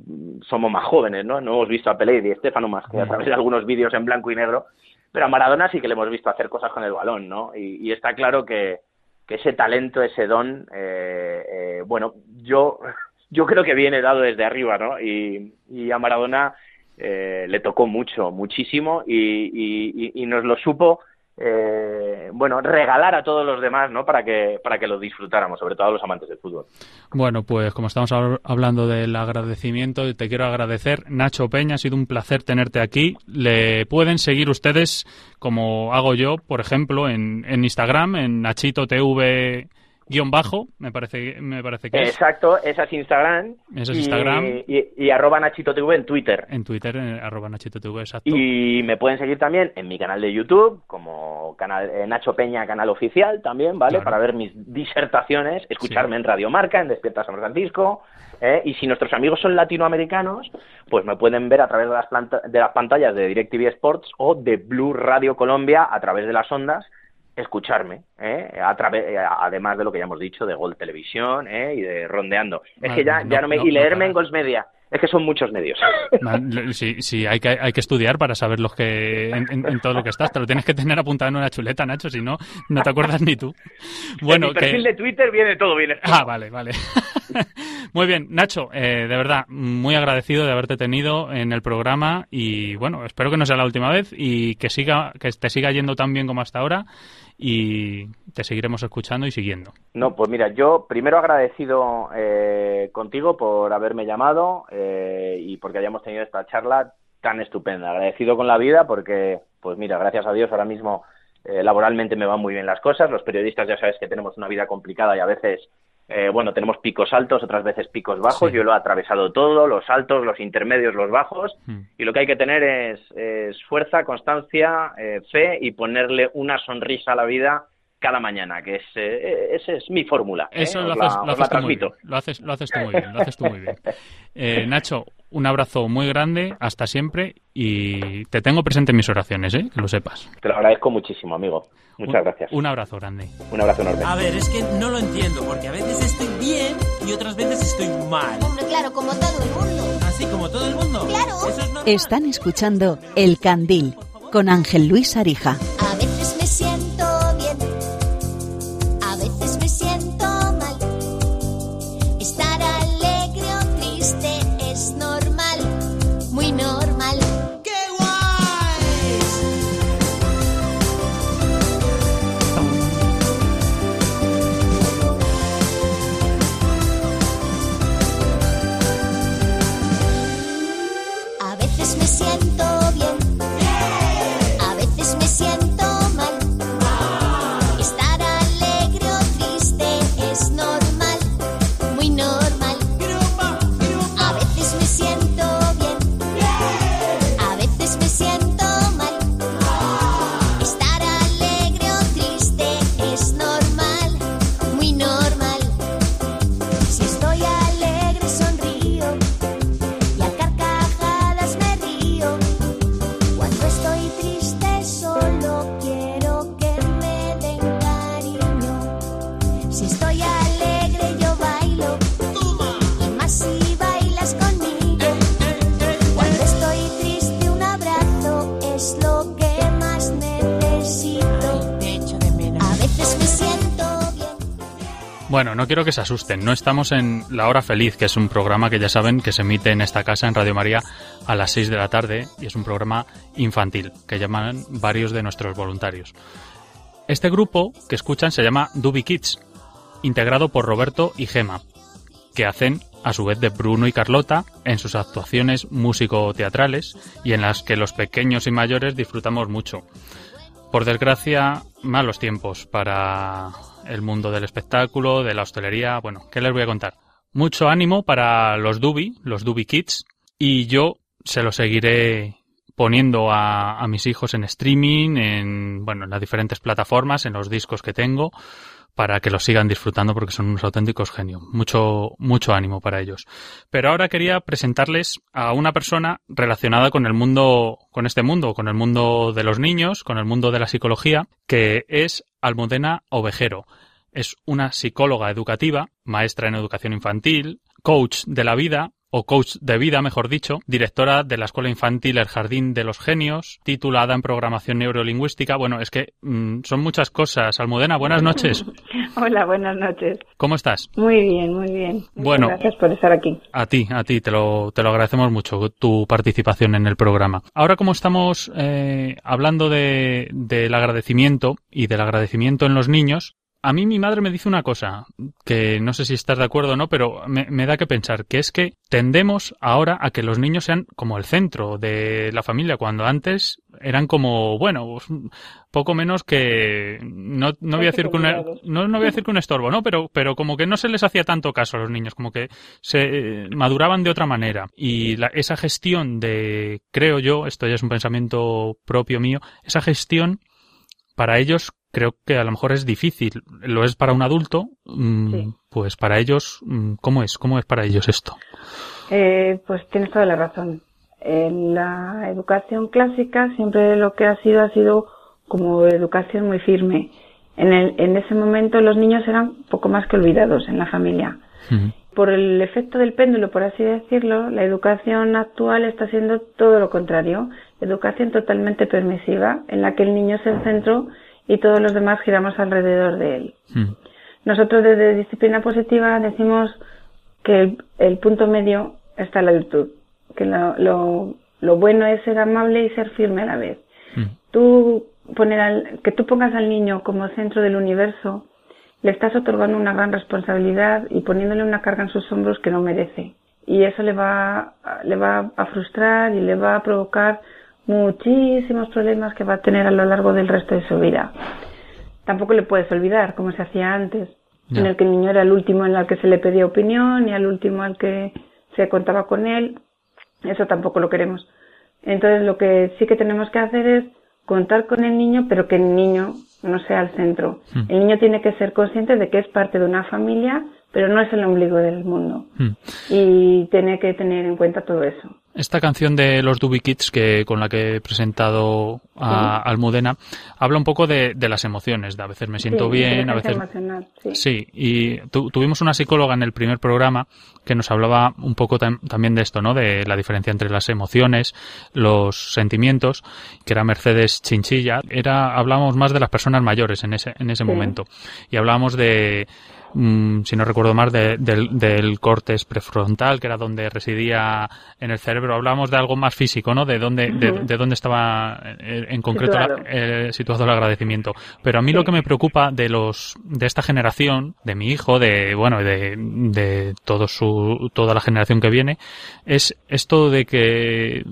somos más jóvenes no no hemos visto a Pelé y a Estefano más que a través de algunos vídeos en blanco y negro pero a Maradona sí que le hemos visto hacer cosas con el balón no y, y está claro que, que ese talento ese don eh, eh, bueno yo yo creo que viene dado desde arriba no y, y a Maradona eh, le tocó mucho muchísimo y, y, y nos lo supo eh, bueno, regalar a todos los demás, ¿no? Para que, para que lo disfrutáramos, sobre todo a los amantes del fútbol. Bueno, pues como estamos hablando del agradecimiento, te quiero agradecer. Nacho Peña, ha sido un placer tenerte aquí. Le pueden seguir ustedes, como hago yo, por ejemplo, en, en Instagram, en Nachito TV guion bajo, me parece, me parece que es. Exacto, esa es Instagram. Esa es Instagram. Y, y, arroba Nachito TV en Twitter. En Twitter, eh, arroba Nachito TV, exacto. Y me pueden seguir también en mi canal de YouTube, como canal eh, Nacho Peña, canal oficial también, ¿vale? Para ver mis disertaciones, escucharme en Radio Marca, en Despierta San Francisco. ¿eh? Y si nuestros amigos son latinoamericanos, pues me pueden ver a través de las, de las pantallas de DirecTV Sports o de Blue Radio Colombia a través de las ondas escucharme, ¿eh? a través, eh, además de lo que ya hemos dicho de Gol Televisión ¿eh? y de Rondeando. Es que ya, ya no me... y leerme en Gols Media. Es que son muchos medios. [laughs] Sí, sí, hay que, hay que estudiar para saber los que en, todo lo que estás. Te lo tienes que tener apuntado en una chuleta, Nacho, si no, no te acuerdas ni tú. Bueno, en mi perfil de Twitter viene todo bien. Ah, vale, vale. [laughs] muy bien, Nacho, eh, de verdad, muy agradecido de haberte tenido en el programa y bueno, espero que no sea la última vez y que siga, que te siga yendo tan bien como hasta ahora y te seguiremos escuchando y siguiendo. No, pues mira, yo primero agradecido eh, contigo por haberme llamado eh, y porque hayamos tenido esta charla tan estupenda. Agradecido con la vida porque, pues mira, gracias a Dios ahora mismo eh, laboralmente me van muy bien las cosas. Los periodistas ya sabes que tenemos una vida complicada y a veces eh, bueno, tenemos picos altos, otras veces picos bajos. Yo lo he atravesado todo, los altos, los intermedios, los bajos. Mm. Y lo que hay que tener es, es fuerza, constancia, eh, fe y ponerle una sonrisa a la vida cada mañana, que es, eh, esa es mi fórmula. Eso lo la- haces, lo la tú muy transmito. bien. Lo haces, lo haces tú muy bien. Lo haces tú muy bien. [laughs] Nacho, un abrazo muy grande, hasta siempre y te tengo presente en mis oraciones, ¿eh? que lo sepas. Te lo agradezco muchísimo, amigo. Muchas Un- gracias. Un abrazo grande. Un abrazo enorme. A ver, es que no lo entiendo, porque a veces estoy bien y otras veces estoy mal. Hombre, claro, como todo el mundo. Así como todo el mundo. Claro. Eso es normal. Están escuchando El Candil con Ángel Luis Arija. Bueno, no quiero que se asusten. No estamos en La Hora Feliz, que es un programa que ya saben que se emite en esta casa en Radio María a las 6 de la tarde y es un programa infantil que llaman varios de nuestros voluntarios. Este grupo que escuchan se llama Duby Kids, integrado por Roberto y Gema, que hacen a su vez de Bruno y Carlota en sus actuaciones músico-teatrales y en las que los pequeños y mayores disfrutamos mucho. Por desgracia, malos tiempos para el mundo del espectáculo, de la hostelería. Bueno, ¿qué les voy a contar? Mucho ánimo para los Dubi, los Dubi Kids, y yo se lo seguiré poniendo a, a mis hijos en streaming, en, bueno, en las diferentes plataformas, en los discos que tengo, para que los sigan disfrutando porque son unos auténticos genios. Mucho, mucho ánimo para ellos. Pero ahora quería presentarles a una persona relacionada con el mundo, con este mundo, con el mundo de los niños, con el mundo de la psicología, que es Almudena Ovejero. Es una psicóloga educativa, maestra en educación infantil, coach de la vida, o coach de vida, mejor dicho, directora de la Escuela Infantil El Jardín de los Genios, titulada en programación neurolingüística. Bueno, es que mm, son muchas cosas. Almudena, buenas noches. [laughs] Hola, buenas noches. ¿Cómo estás? Muy bien, muy bien. Muchas Bueno. Gracias por estar aquí. A ti, a ti, te lo, te lo agradecemos mucho tu participación en el programa. Ahora como estamos eh, hablando de, del agradecimiento y del agradecimiento en los niños, a mí mi madre me dice una cosa, que no sé si estás de acuerdo o no, pero me, me da que pensar, que es que tendemos ahora a que los niños sean como el centro de la familia, cuando antes eran como, bueno, pues, poco menos que, no, no voy a decir que una- no, no voy a decir que un estorbo, ¿no? Pero, pero como que no se les hacía tanto caso a los niños, como que se eh, maduraban de otra manera. Y la- esa gestión de, creo yo, esto ya es un pensamiento propio mío, esa gestión para ellos creo que a lo mejor es difícil. Lo es para un adulto, mm, Sí. pues para ellos, mm, ¿cómo es? ¿Cómo es para ellos esto? Eh, pues tienes toda la razón. En la educación clásica siempre lo que ha sido ha sido como educación muy firme. En, el- en ese momento los niños eran poco más que olvidados en la familia. Por el efecto del péndulo, por así decirlo, la educación actual está siendo todo lo contrario. Educación totalmente permisiva, en la que el niño es el centro y todos los demás giramos alrededor de él. Mm. Nosotros desde disciplina positiva decimos que el, el punto medio está en la virtud, que lo, lo, lo bueno es ser amable y ser firme a la vez. Mm. Tú poner al, que tú pongas al niño como centro del universo, le estás otorgando una gran responsabilidad y poniéndole una carga en sus hombros que no merece. Y eso le va, le va a frustrar y le va a provocar muchísimos problemas que va a tener a lo largo del resto de su vida. Tampoco le puedes olvidar, como se hacía antes. En el que el niño era el último en el que se le pedía opinión y al último al que se contaba con él. Eso tampoco lo queremos. Entonces lo que sí que tenemos que hacer es contar con el niño, pero que el niño no sea el centro. Hmm. El niño tiene que ser consciente de que es parte de una familia, pero no es el ombligo del mundo. Hmm. Y tiene que tener en cuenta todo eso. Esta canción de los Doobie Kids que con la que he presentado a Almudena habla un poco de, de las emociones. De a veces me siento Sí, bien, a veces emocional, sí. Sí, y tu- tuvimos una psicóloga en el primer programa que nos hablaba un poco tam- también de esto, ¿no? De la diferencia entre las emociones, los sentimientos, que era Mercedes Chinchilla. Era, hablábamos más de las personas mayores en ese, en ese momento. Y hablábamos de, mm, si no recuerdo mal, de- del, del cortes prefrontal, que era donde residía en el cerebro. Hablábamos de algo más físico, ¿no? De dónde, de, de dónde estaba eh, en concreto la- Situado. eh, situado el agradecimiento. Pero a mí lo que me preocupa de los de esta generación, de mi hijo, de bueno, de, de todo su toda la generación que viene, es esto de que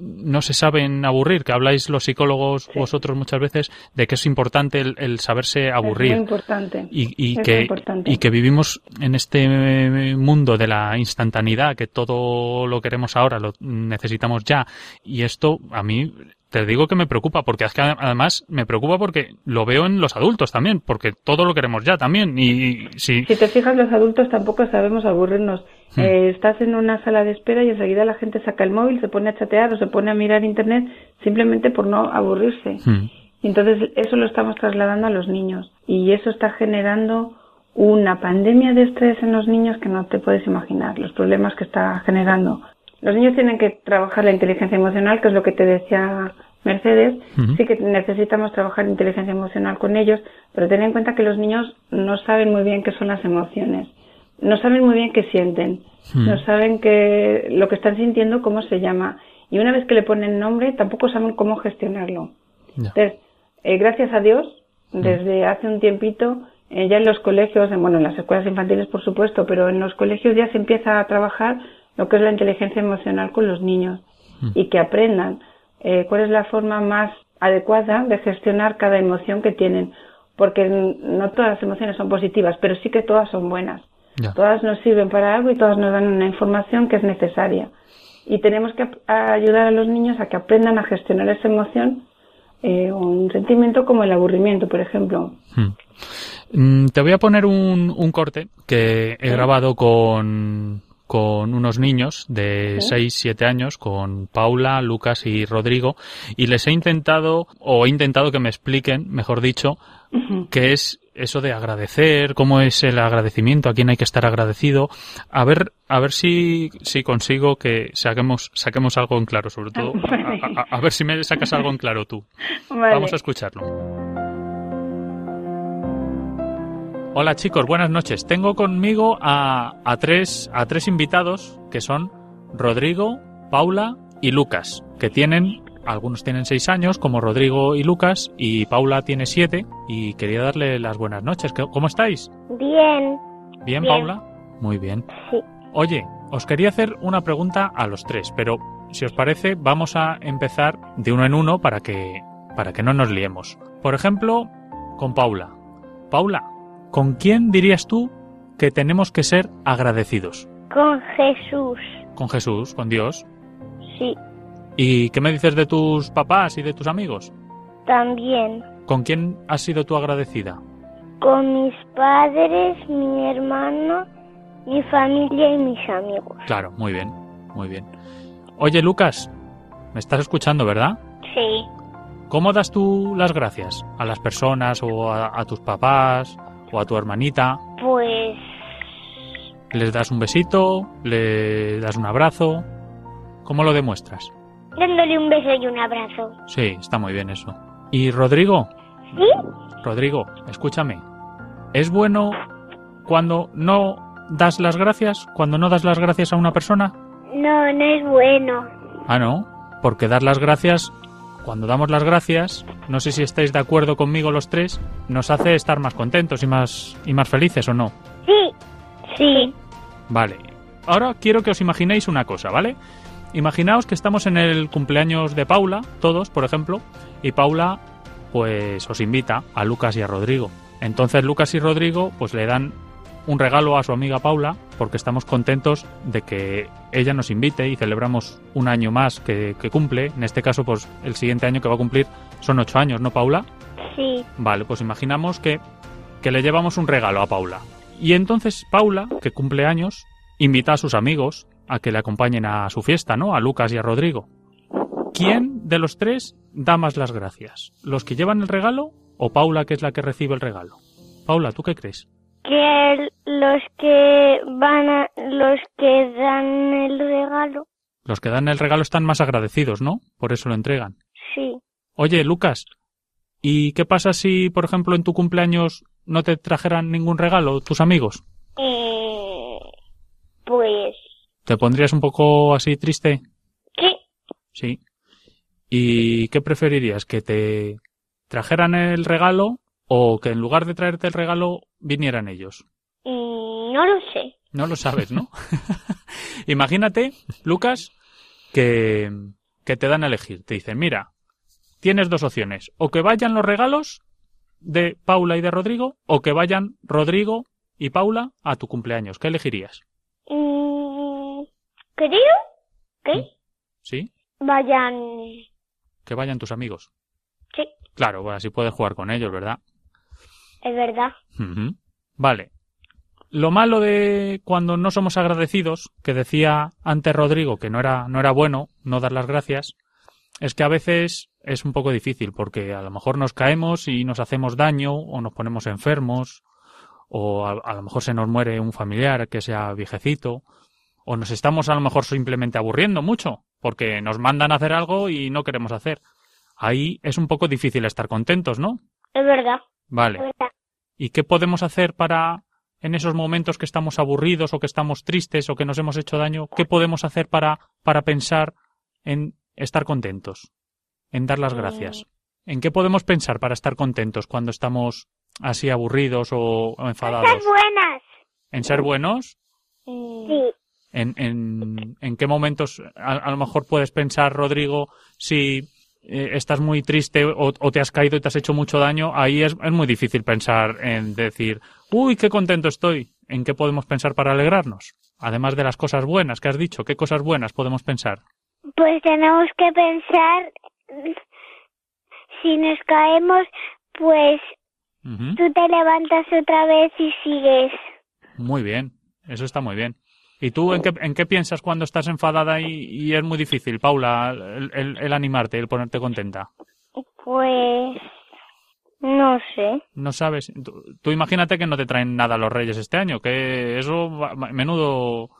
no se saben aburrir, que habláis los psicólogos vosotros muchas veces de que es importante el, el saberse aburrir Es muy importante. y, y Es muy que, importante. y que vivimos en este eh, mundo de la instantaneidad, que todo lo queremos ahora, lo necesitamos ya. Y esto a mí te digo que me preocupa, porque es que además me preocupa porque lo veo en los adultos también, porque todo lo queremos ya también. Y si, Si te fijas, los adultos tampoco sabemos aburrirnos. Hmm. Eh, estás en una sala de espera y enseguida la gente saca el móvil, se pone a chatear o se pone a mirar internet simplemente por no aburrirse. Hmm. Y entonces eso lo estamos trasladando a los niños y eso está generando una pandemia de estrés en los niños que no te puedes imaginar, los problemas que está generando. Los niños tienen que trabajar la inteligencia emocional, que es lo que te decía Mercedes. Sí que necesitamos trabajar inteligencia emocional con ellos, pero ten en cuenta que los niños no saben muy bien qué son las emociones, no saben muy bien qué sienten, no saben que lo que están sintiendo cómo se llama. Y una vez que le ponen nombre tampoco saben cómo gestionarlo. Entonces, eh, gracias a Dios, desde hace un tiempito, eh, ya en los colegios, en- bueno, en las escuelas infantiles por supuesto, pero en los colegios ya se empieza a trabajar lo que es la inteligencia emocional con los niños y que aprendan eh, cuál es la forma más adecuada de gestionar cada emoción que tienen, porque no todas las emociones son positivas, pero sí que todas son buenas. Ya. Todas nos sirven para algo y todas nos dan una información que es necesaria. Y tenemos que a ayudar a los niños a que aprendan a gestionar esa emoción eh, o un sentimiento como el aburrimiento, por ejemplo. Mm, Te voy a poner un, un corte que he grabado con, con unos niños de Sí. 6, 7 años, con Paula, Lucas y Rodrigo, y les he intentado, o he intentado que me expliquen, mejor dicho, qué es eso de agradecer, cómo es el agradecimiento, a quién hay que estar agradecido, a ver, a ver si, si consigo que saquemos, saquemos algo en claro, sobre todo, [laughs] a, a- a ver si me sacas algo en claro tú. Vale. Vamos a escucharlo. Hola chicos, buenas noches. Tengo conmigo a, a tres, a tres invitados que son Rodrigo, Paula y Lucas, que tienen, algunos tienen seis años, como Rodrigo y Lucas, y Paula tiene siete, y quería darle las buenas noches. ¿Qué- ¿Cómo estáis? Bien. ¿Bien, Bien. Paula? Muy bien. Sí. Oye, os quería hacer una pregunta a los tres, pero si os parece, vamos a empezar de uno en uno para que, para que no nos liemos. Por ejemplo, con Paula. Paula, ¿con quién dirías tú que tenemos que ser agradecidos? Con Jesús. Con Jesús, con Dios. Sí. ¿Y qué me dices de tus papás y de tus amigos? También. ¿Con quién has sido tú agradecida? Con mis padres, mi hermano, mi familia y mis amigos. Claro, muy bien, muy bien. Oye, Lucas, me estás escuchando, ¿verdad? Sí. ¿Cómo das tú las gracias a las personas o a, a tus papás o a tu hermanita? Pues ¿Les das un besito? ¿Le das un abrazo? ¿Cómo lo demuestras? dándole un beso y un abrazo. Sí, está muy bien eso. ¿Y Rodrigo? ¿Sí? Rodrigo, escúchame. ¿Es bueno cuando no das las gracias? ¿Cuando no das las gracias a una persona? No, no es bueno. Ah, no. Porque dar las gracias, cuando damos las gracias, no sé si estáis de acuerdo conmigo los tres, nos hace estar más contentos y más, y más felices o no. Sí. Sí. Vale. Ahora quiero que os imaginéis una cosa, ¿vale? Imaginaos que estamos en el cumpleaños de Paula, todos, por ejemplo, y Paula, pues os invita a Lucas y a Rodrigo. Entonces Lucas y Rodrigo pues le dan un regalo a su amiga Paula porque estamos contentos de que ella nos invite y celebramos un año más que, que cumple. En este caso, pues el siguiente año que va a cumplir son ocho años, ¿no, Paula? Sí. Vale, pues imaginamos que, que le llevamos un regalo a Paula. Y entonces Paula, que cumple años, invita a sus amigos a que le acompañen a su fiesta, ¿no? A Lucas y a Rodrigo. ¿Quién de los tres da más las gracias? ¿Los que llevan el regalo o Paula, que es la que recibe el regalo? Paula, ¿tú qué crees? Que los que van a, los que dan el regalo, Los que dan el regalo están más agradecidos, ¿no? Por eso lo entregan. sí. Oye, Lucas, ¿y qué pasa si, por ejemplo, en tu cumpleaños no te trajeran ningún regalo tus amigos? Eh, pues, ¿Te pondrías un poco así triste? ¿qué? Sí. ¿Y qué preferirías? ¿Que te trajeran el regalo o que en lugar de traerte el regalo vinieran ellos? Mm, no lo sé. No lo sabes, ¿no? [laughs] Imagínate, Lucas, que, que te dan a elegir. Te dicen, mira, tienes dos opciones. O que vayan los regalos de Paula y de Rodrigo, o que vayan Rodrigo y Paula a tu cumpleaños. ¿Qué elegirías? Mm, creo que ¿Sí? vayan, Que vayan tus amigos. sí, Claro, pues así puedes jugar con ellos, ¿verdad? Es verdad. Vale. Lo malo de cuando no somos agradecidos, que decía antes Rodrigo que no era, no era bueno no dar las gracias, es que a veces es un poco difícil porque a lo mejor nos caemos y nos hacemos daño o nos ponemos enfermos o a, a lo mejor se nos muere un familiar que sea viejecito o nos estamos a lo mejor simplemente aburriendo mucho porque nos mandan a hacer algo y no queremos hacer. Ahí es un poco difícil estar contentos, ¿no? Es verdad. Vale. ¿Y qué podemos hacer para, en esos momentos que estamos aburridos o que estamos tristes o que nos hemos hecho daño, qué podemos hacer para, para pensar en estar contentos, en dar las gracias? ¿En qué podemos pensar para estar contentos cuando estamos así aburridos o, o enfadados? Cosas buenas. ¿En ser buenos? Sí. ¿En, en, en qué momentos a, a lo mejor puedes pensar, Rodrigo, si eh, estás muy triste o, o te has caído y te has hecho mucho daño? Ahí es, es muy difícil pensar en decir, uy, qué contento estoy. ¿En qué podemos pensar para alegrarnos? Además de las cosas buenas que has dicho, ¿qué cosas buenas podemos pensar? Pues tenemos que pensar, si nos caemos, pues tú te levantas otra vez y sigues. Muy bien, eso está muy bien. ¿Y tú en qué, en qué piensas cuando estás enfadada y, y es muy difícil, Paula, el, el- el animarte, el ponerte contenta? Pues no sé. No sabes. Tú, tú imagínate que no te traen nada los Reyes este año, que eso, menudo,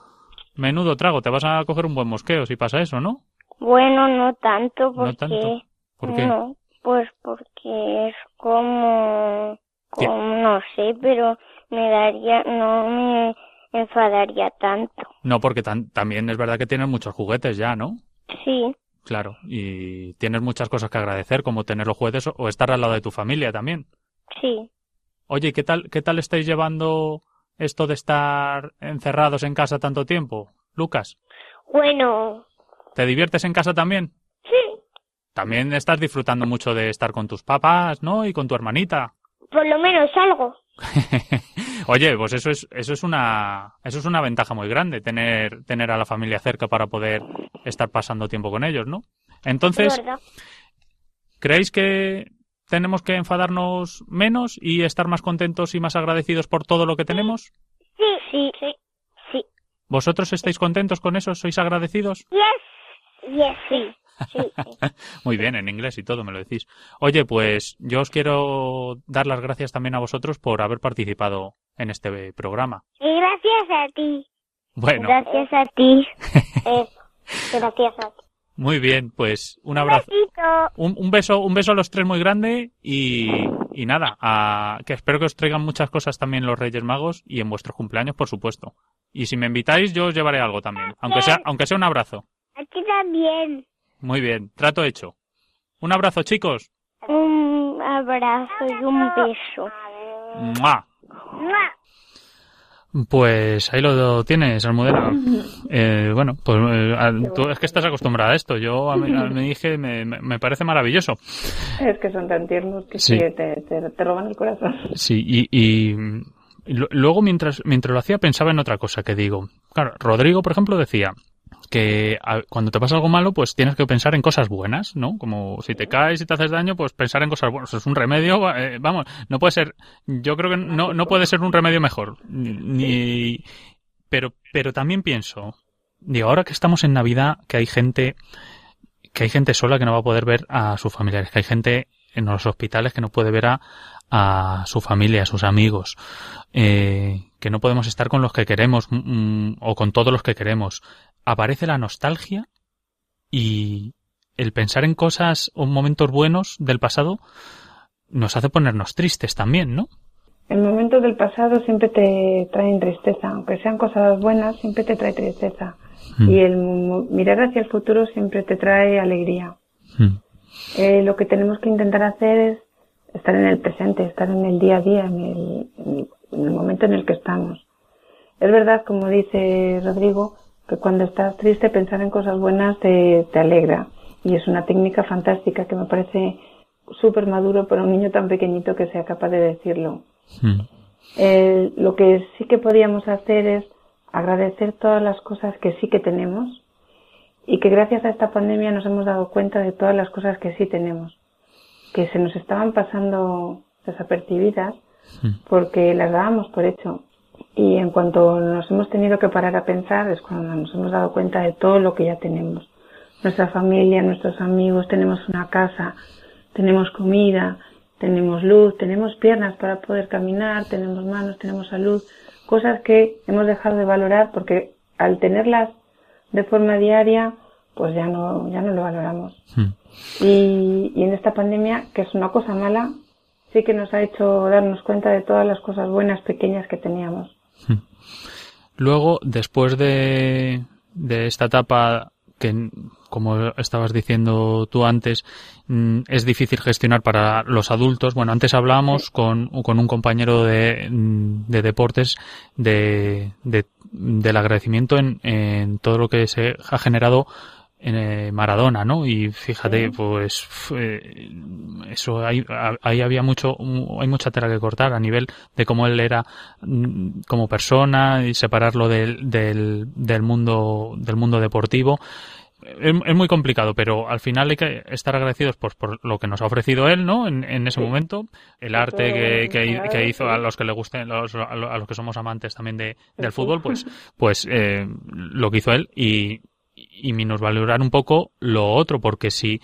menudo trago. Te vas a coger un buen mosqueo si pasa eso, ¿no? Bueno, no tanto porque No tanto. ¿Por qué? no, pues porque es como, como no sé, pero me daría, no me enfadaría tanto. No, porque tan- también es verdad que tienes muchos juguetes ya, ¿no? Sí, Claro. Y tienes muchas cosas que agradecer, como tener los juguetes o- estar al lado de tu familia también. sí. Oye, ¿qué tal, qué tal estáis llevando esto de estar encerrados en casa tanto tiempo? Lucas, Bueno, ¿te diviertes en casa también? sí, También estás disfrutando mucho de estar con tus papás, ¿no? Y con tu hermanita. por lo menos algo. [laughs] Oye, pues eso es, eso es una, eso es una ventaja muy grande, tener, tener a la familia cerca para poder estar pasando tiempo con ellos, ¿no? Entonces. ¿creéis que tenemos que enfadarnos menos y estar más contentos y más agradecidos por todo lo que tenemos? Sí, sí, sí, sí. ¿Vosotros estáis contentos con eso? ¿Sois agradecidos? Yes, yes, sí, sí. [laughs] Muy bien, en inglés y todo me lo decís. Oye, pues yo os quiero dar las gracias también a vosotros por haber participado en este programa. Y gracias a ti. Bueno, Gracias a ti. [laughs] Eh, gracias a ti. muy bien, pues un abrazo. Un, un beso, un beso a los tres muy grande y, y nada, a- que espero que os traigan muchas cosas también los Reyes Magos y en vuestros cumpleaños, por supuesto. Y si me invitáis, yo os llevaré algo también, aunque sea, aunque sea un abrazo. A ti también. Muy bien, trato hecho. Un abrazo, chicos. Un abrazo y un beso. ¡Mua! ¡Mua! Pues ahí lo tienes, Almudena. [laughs] Eh, bueno, pues eh, tú es que estás acostumbrada a esto. Yo a mi, dije, me, me, parece maravilloso. Es que son tan tiernos que sí. te, te, roban el corazón. Sí, y, y, luego mientras, mientras lo hacía pensaba en otra cosa que digo. Claro, Rodrigo, por ejemplo, decía, que cuando te pasa algo malo, pues tienes que pensar en cosas buenas, ¿no? Como si te caes y te haces daño, pues pensar en cosas buenas. Es un remedio, eh, vamos, no puede ser, yo creo que no, no puede ser un remedio mejor. Ni, pero, pero también pienso, digo, ahora que estamos en Navidad, que hay gente, que hay gente sola que no va a poder ver a sus familiares, que hay gente en los hospitales que no puede ver a, a su familia, a sus amigos, eh, que no podemos estar con los que queremos mm, o con todos los que queremos aparece la nostalgia y el pensar en cosas o momentos buenos del pasado nos hace ponernos tristes también, ¿no? El momento del pasado siempre te traen tristeza, aunque sean cosas buenas, siempre te trae tristeza. Mm. Y el mirar hacia el futuro siempre te trae alegría. Mm. Eh, lo que tenemos que intentar hacer es estar en el presente, estar en el día a día, en el, en el momento en el que estamos. Es verdad, como dice Rodrigo, que cuando estás triste pensar en cosas buenas te, te alegra. Y es una técnica fantástica que me parece súper maduro para un niño tan pequeñito que sea capaz de decirlo. Hmm. lo que sí que podíamos hacer es agradecer todas las cosas que sí que tenemos y que gracias a esta pandemia nos hemos dado cuenta de todas las cosas que sí tenemos, que se nos estaban pasando desapercibidas. Porque las dábamos por hecho y en cuanto nos hemos tenido que parar a pensar es cuando nos hemos dado cuenta de todo lo que ya tenemos. Nuestra familia, nuestros amigos, tenemos una casa, tenemos comida, tenemos luz, tenemos piernas para poder caminar, tenemos manos, tenemos salud, cosas que hemos dejado de valorar porque al tenerlas de forma diaria, pues ya no, ya no lo valoramos. Hmm. Y, y en esta pandemia, que es una cosa mala, sí que nos ha hecho darnos cuenta de todas las cosas buenas pequeñas que teníamos. [laughs] Luego, después de, de esta etapa que, como estabas diciendo tú antes, mm, es difícil gestionar para los adultos. Bueno, antes hablábamos con, con un compañero de, de deportes de, de, del agradecimiento en, en todo lo que se ha generado en eh, Maradona, ¿no? Y fíjate, pues eso ahí, ahí había mucho, hay mucha tela que cortar a nivel de cómo él era mm, como persona y separarlo del, del, del mundo, del mundo deportivo. Es, muy complicado, pero al final hay que estar agradecidos por lo que nos ha ofrecido él, ¿no? En, en ese momento, el arte que, que, hizo a los que le gusten, a los que somos amantes también de, del fútbol, pues, [laughs] pues eh, lo que hizo él y, y valorar un poco lo otro, porque si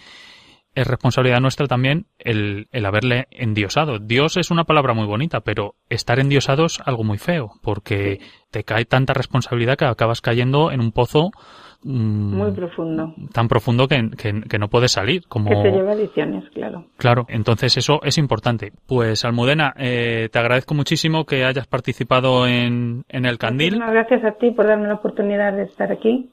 es responsabilidad nuestra también el, el, haberle endiosado. Dios es una palabra muy bonita, pero estar endiosado es algo muy feo, porque te cae tanta responsabilidad que acabas cayendo en un pozo mm, muy profundo. Tan profundo que, que, no puedes salir. Como... Que te lleva adicciones, claro. Claro, entonces eso es importante. Pues Almudena, eh, te agradezco muchísimo que hayas participado en, en el Candil. Muchísimas gracias a ti por darme la oportunidad de estar aquí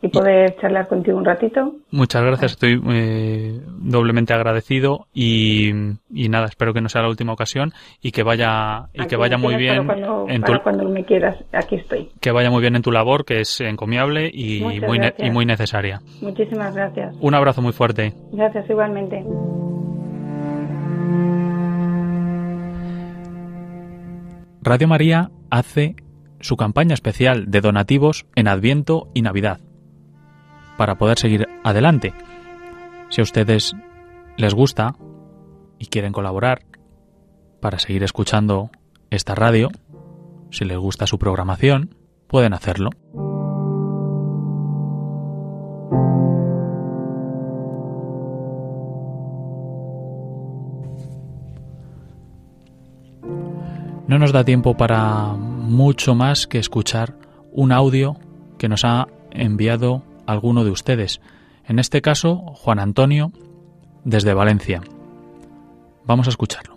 y poder charlar contigo un ratito. Muchas gracias, estoy eh, doblemente agradecido y, y, nada, espero que no sea la última ocasión y que vaya y que vaya muy bien cuando, en tu, cuando me quieras, aquí estoy. Que vaya muy bien en tu labor, que es encomiable y muy y muy necesaria. Muchísimas gracias. Un abrazo muy fuerte. Gracias igualmente. Radio María hace su campaña especial de donativos en Adviento y Navidad para poder seguir adelante. Si a ustedes les gusta y quieren colaborar para seguir escuchando esta radio, si les gusta su programación, pueden hacerlo. No nos da tiempo para mucho más que escuchar un audio que nos ha enviado alguno de ustedes, en este caso Juan Antonio desde Valencia. Vamos a escucharlo.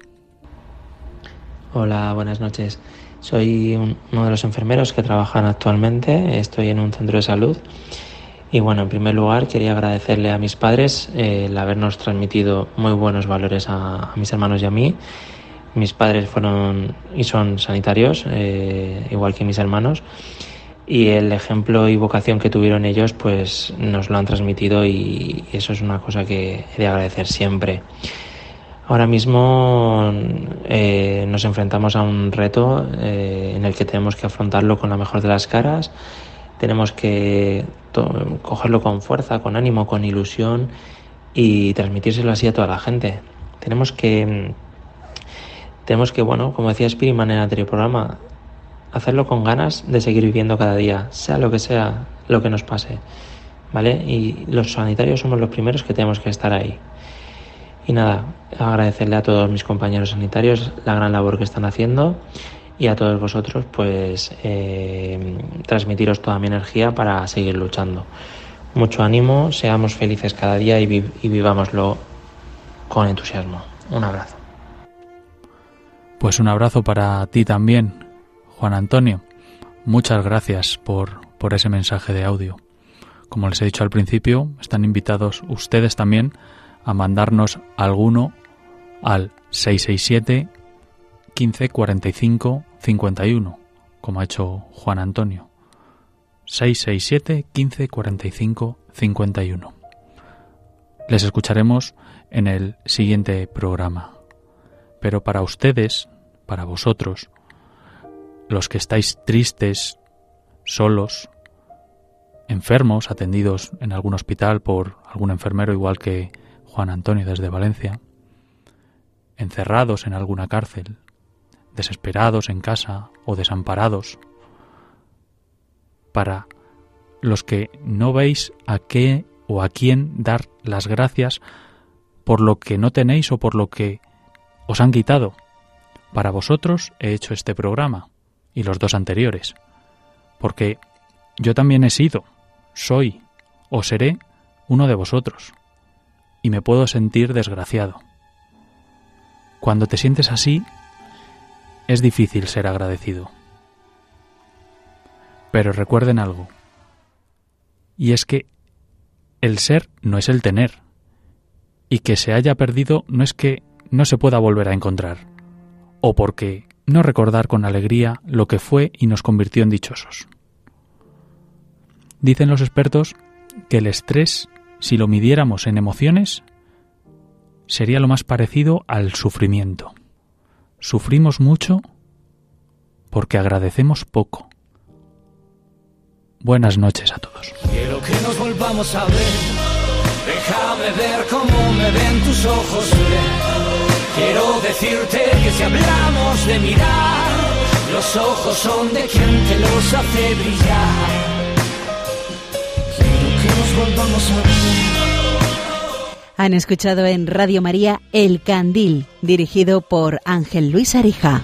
Hola, buenas noches. Soy uno de los enfermeros que trabajan actualmente, estoy en un centro de salud y bueno, en primer lugar quería agradecerle a mis padres el habernos transmitido muy buenos valores a, mis hermanos y a mí mis padres fueron y son sanitarios, eh, igual que mis hermanos, y el ejemplo y vocación que tuvieron ellos, pues nos lo han transmitido y eso es una cosa que he de agradecer siempre. Ahora mismo eh, nos enfrentamos a un reto eh, en el que tenemos que afrontarlo con la mejor de las caras, tenemos que cogerlo con fuerza, con ánimo, con ilusión y transmitírselo así a toda la gente. Tenemos que, tenemos que, bueno, como decía Spiritman en el anterior programa, hacerlo con ganas de seguir viviendo cada día, sea lo que sea lo que nos pase, ¿vale? Y los sanitarios somos los primeros que tenemos que estar ahí. Y nada, agradecerle a todos mis compañeros sanitarios la gran labor que están haciendo y a todos vosotros, pues, eh, transmitiros toda mi energía para seguir luchando. Mucho ánimo, seamos felices cada día y, y vivámoslo con entusiasmo. Un abrazo. Pues un abrazo para ti también, Juan Antonio, muchas gracias por, por ese mensaje de audio. Como les he dicho al principio, están invitados ustedes también a mandarnos alguno al 667 1545 51, como ha hecho Juan Antonio. 667 1545 51. Les escucharemos en el siguiente programa. Pero para ustedes, para vosotros, los que estáis tristes, solos, enfermos, atendidos en algún hospital por algún enfermero igual que Juan Antonio desde Valencia, encerrados en alguna cárcel, desesperados en casa o desamparados, para los que no veis a qué o a quién dar las gracias por lo que no tenéis o por lo que os han quitado. Para vosotros he hecho este programa y los dos anteriores, porque yo también he sido, soy o seré uno de vosotros, y me puedo sentir desgraciado. Cuando te sientes así, es difícil ser agradecido. Pero recuerden algo, y es que el ser no es el tener, y que se haya perdido no es que no se pueda volver a encontrar, o porque no recordar con alegría lo que fue y nos convirtió en dichosos. Dicen los expertos que el estrés, si lo midiéramos en emociones, sería lo más parecido al sufrimiento. Sufrimos mucho porque agradecemos poco. Buenas noches a todos. Quiero que nos volvamos a ver. Ver cómo me ven tus ojos. Quiero decirte que si hablamos de mirar, los ojos son de quien te los hace brillar. Quiero que nos volvamos a ver. Han escuchado en Radio María El Candil, dirigido por Ángel Luis Arija.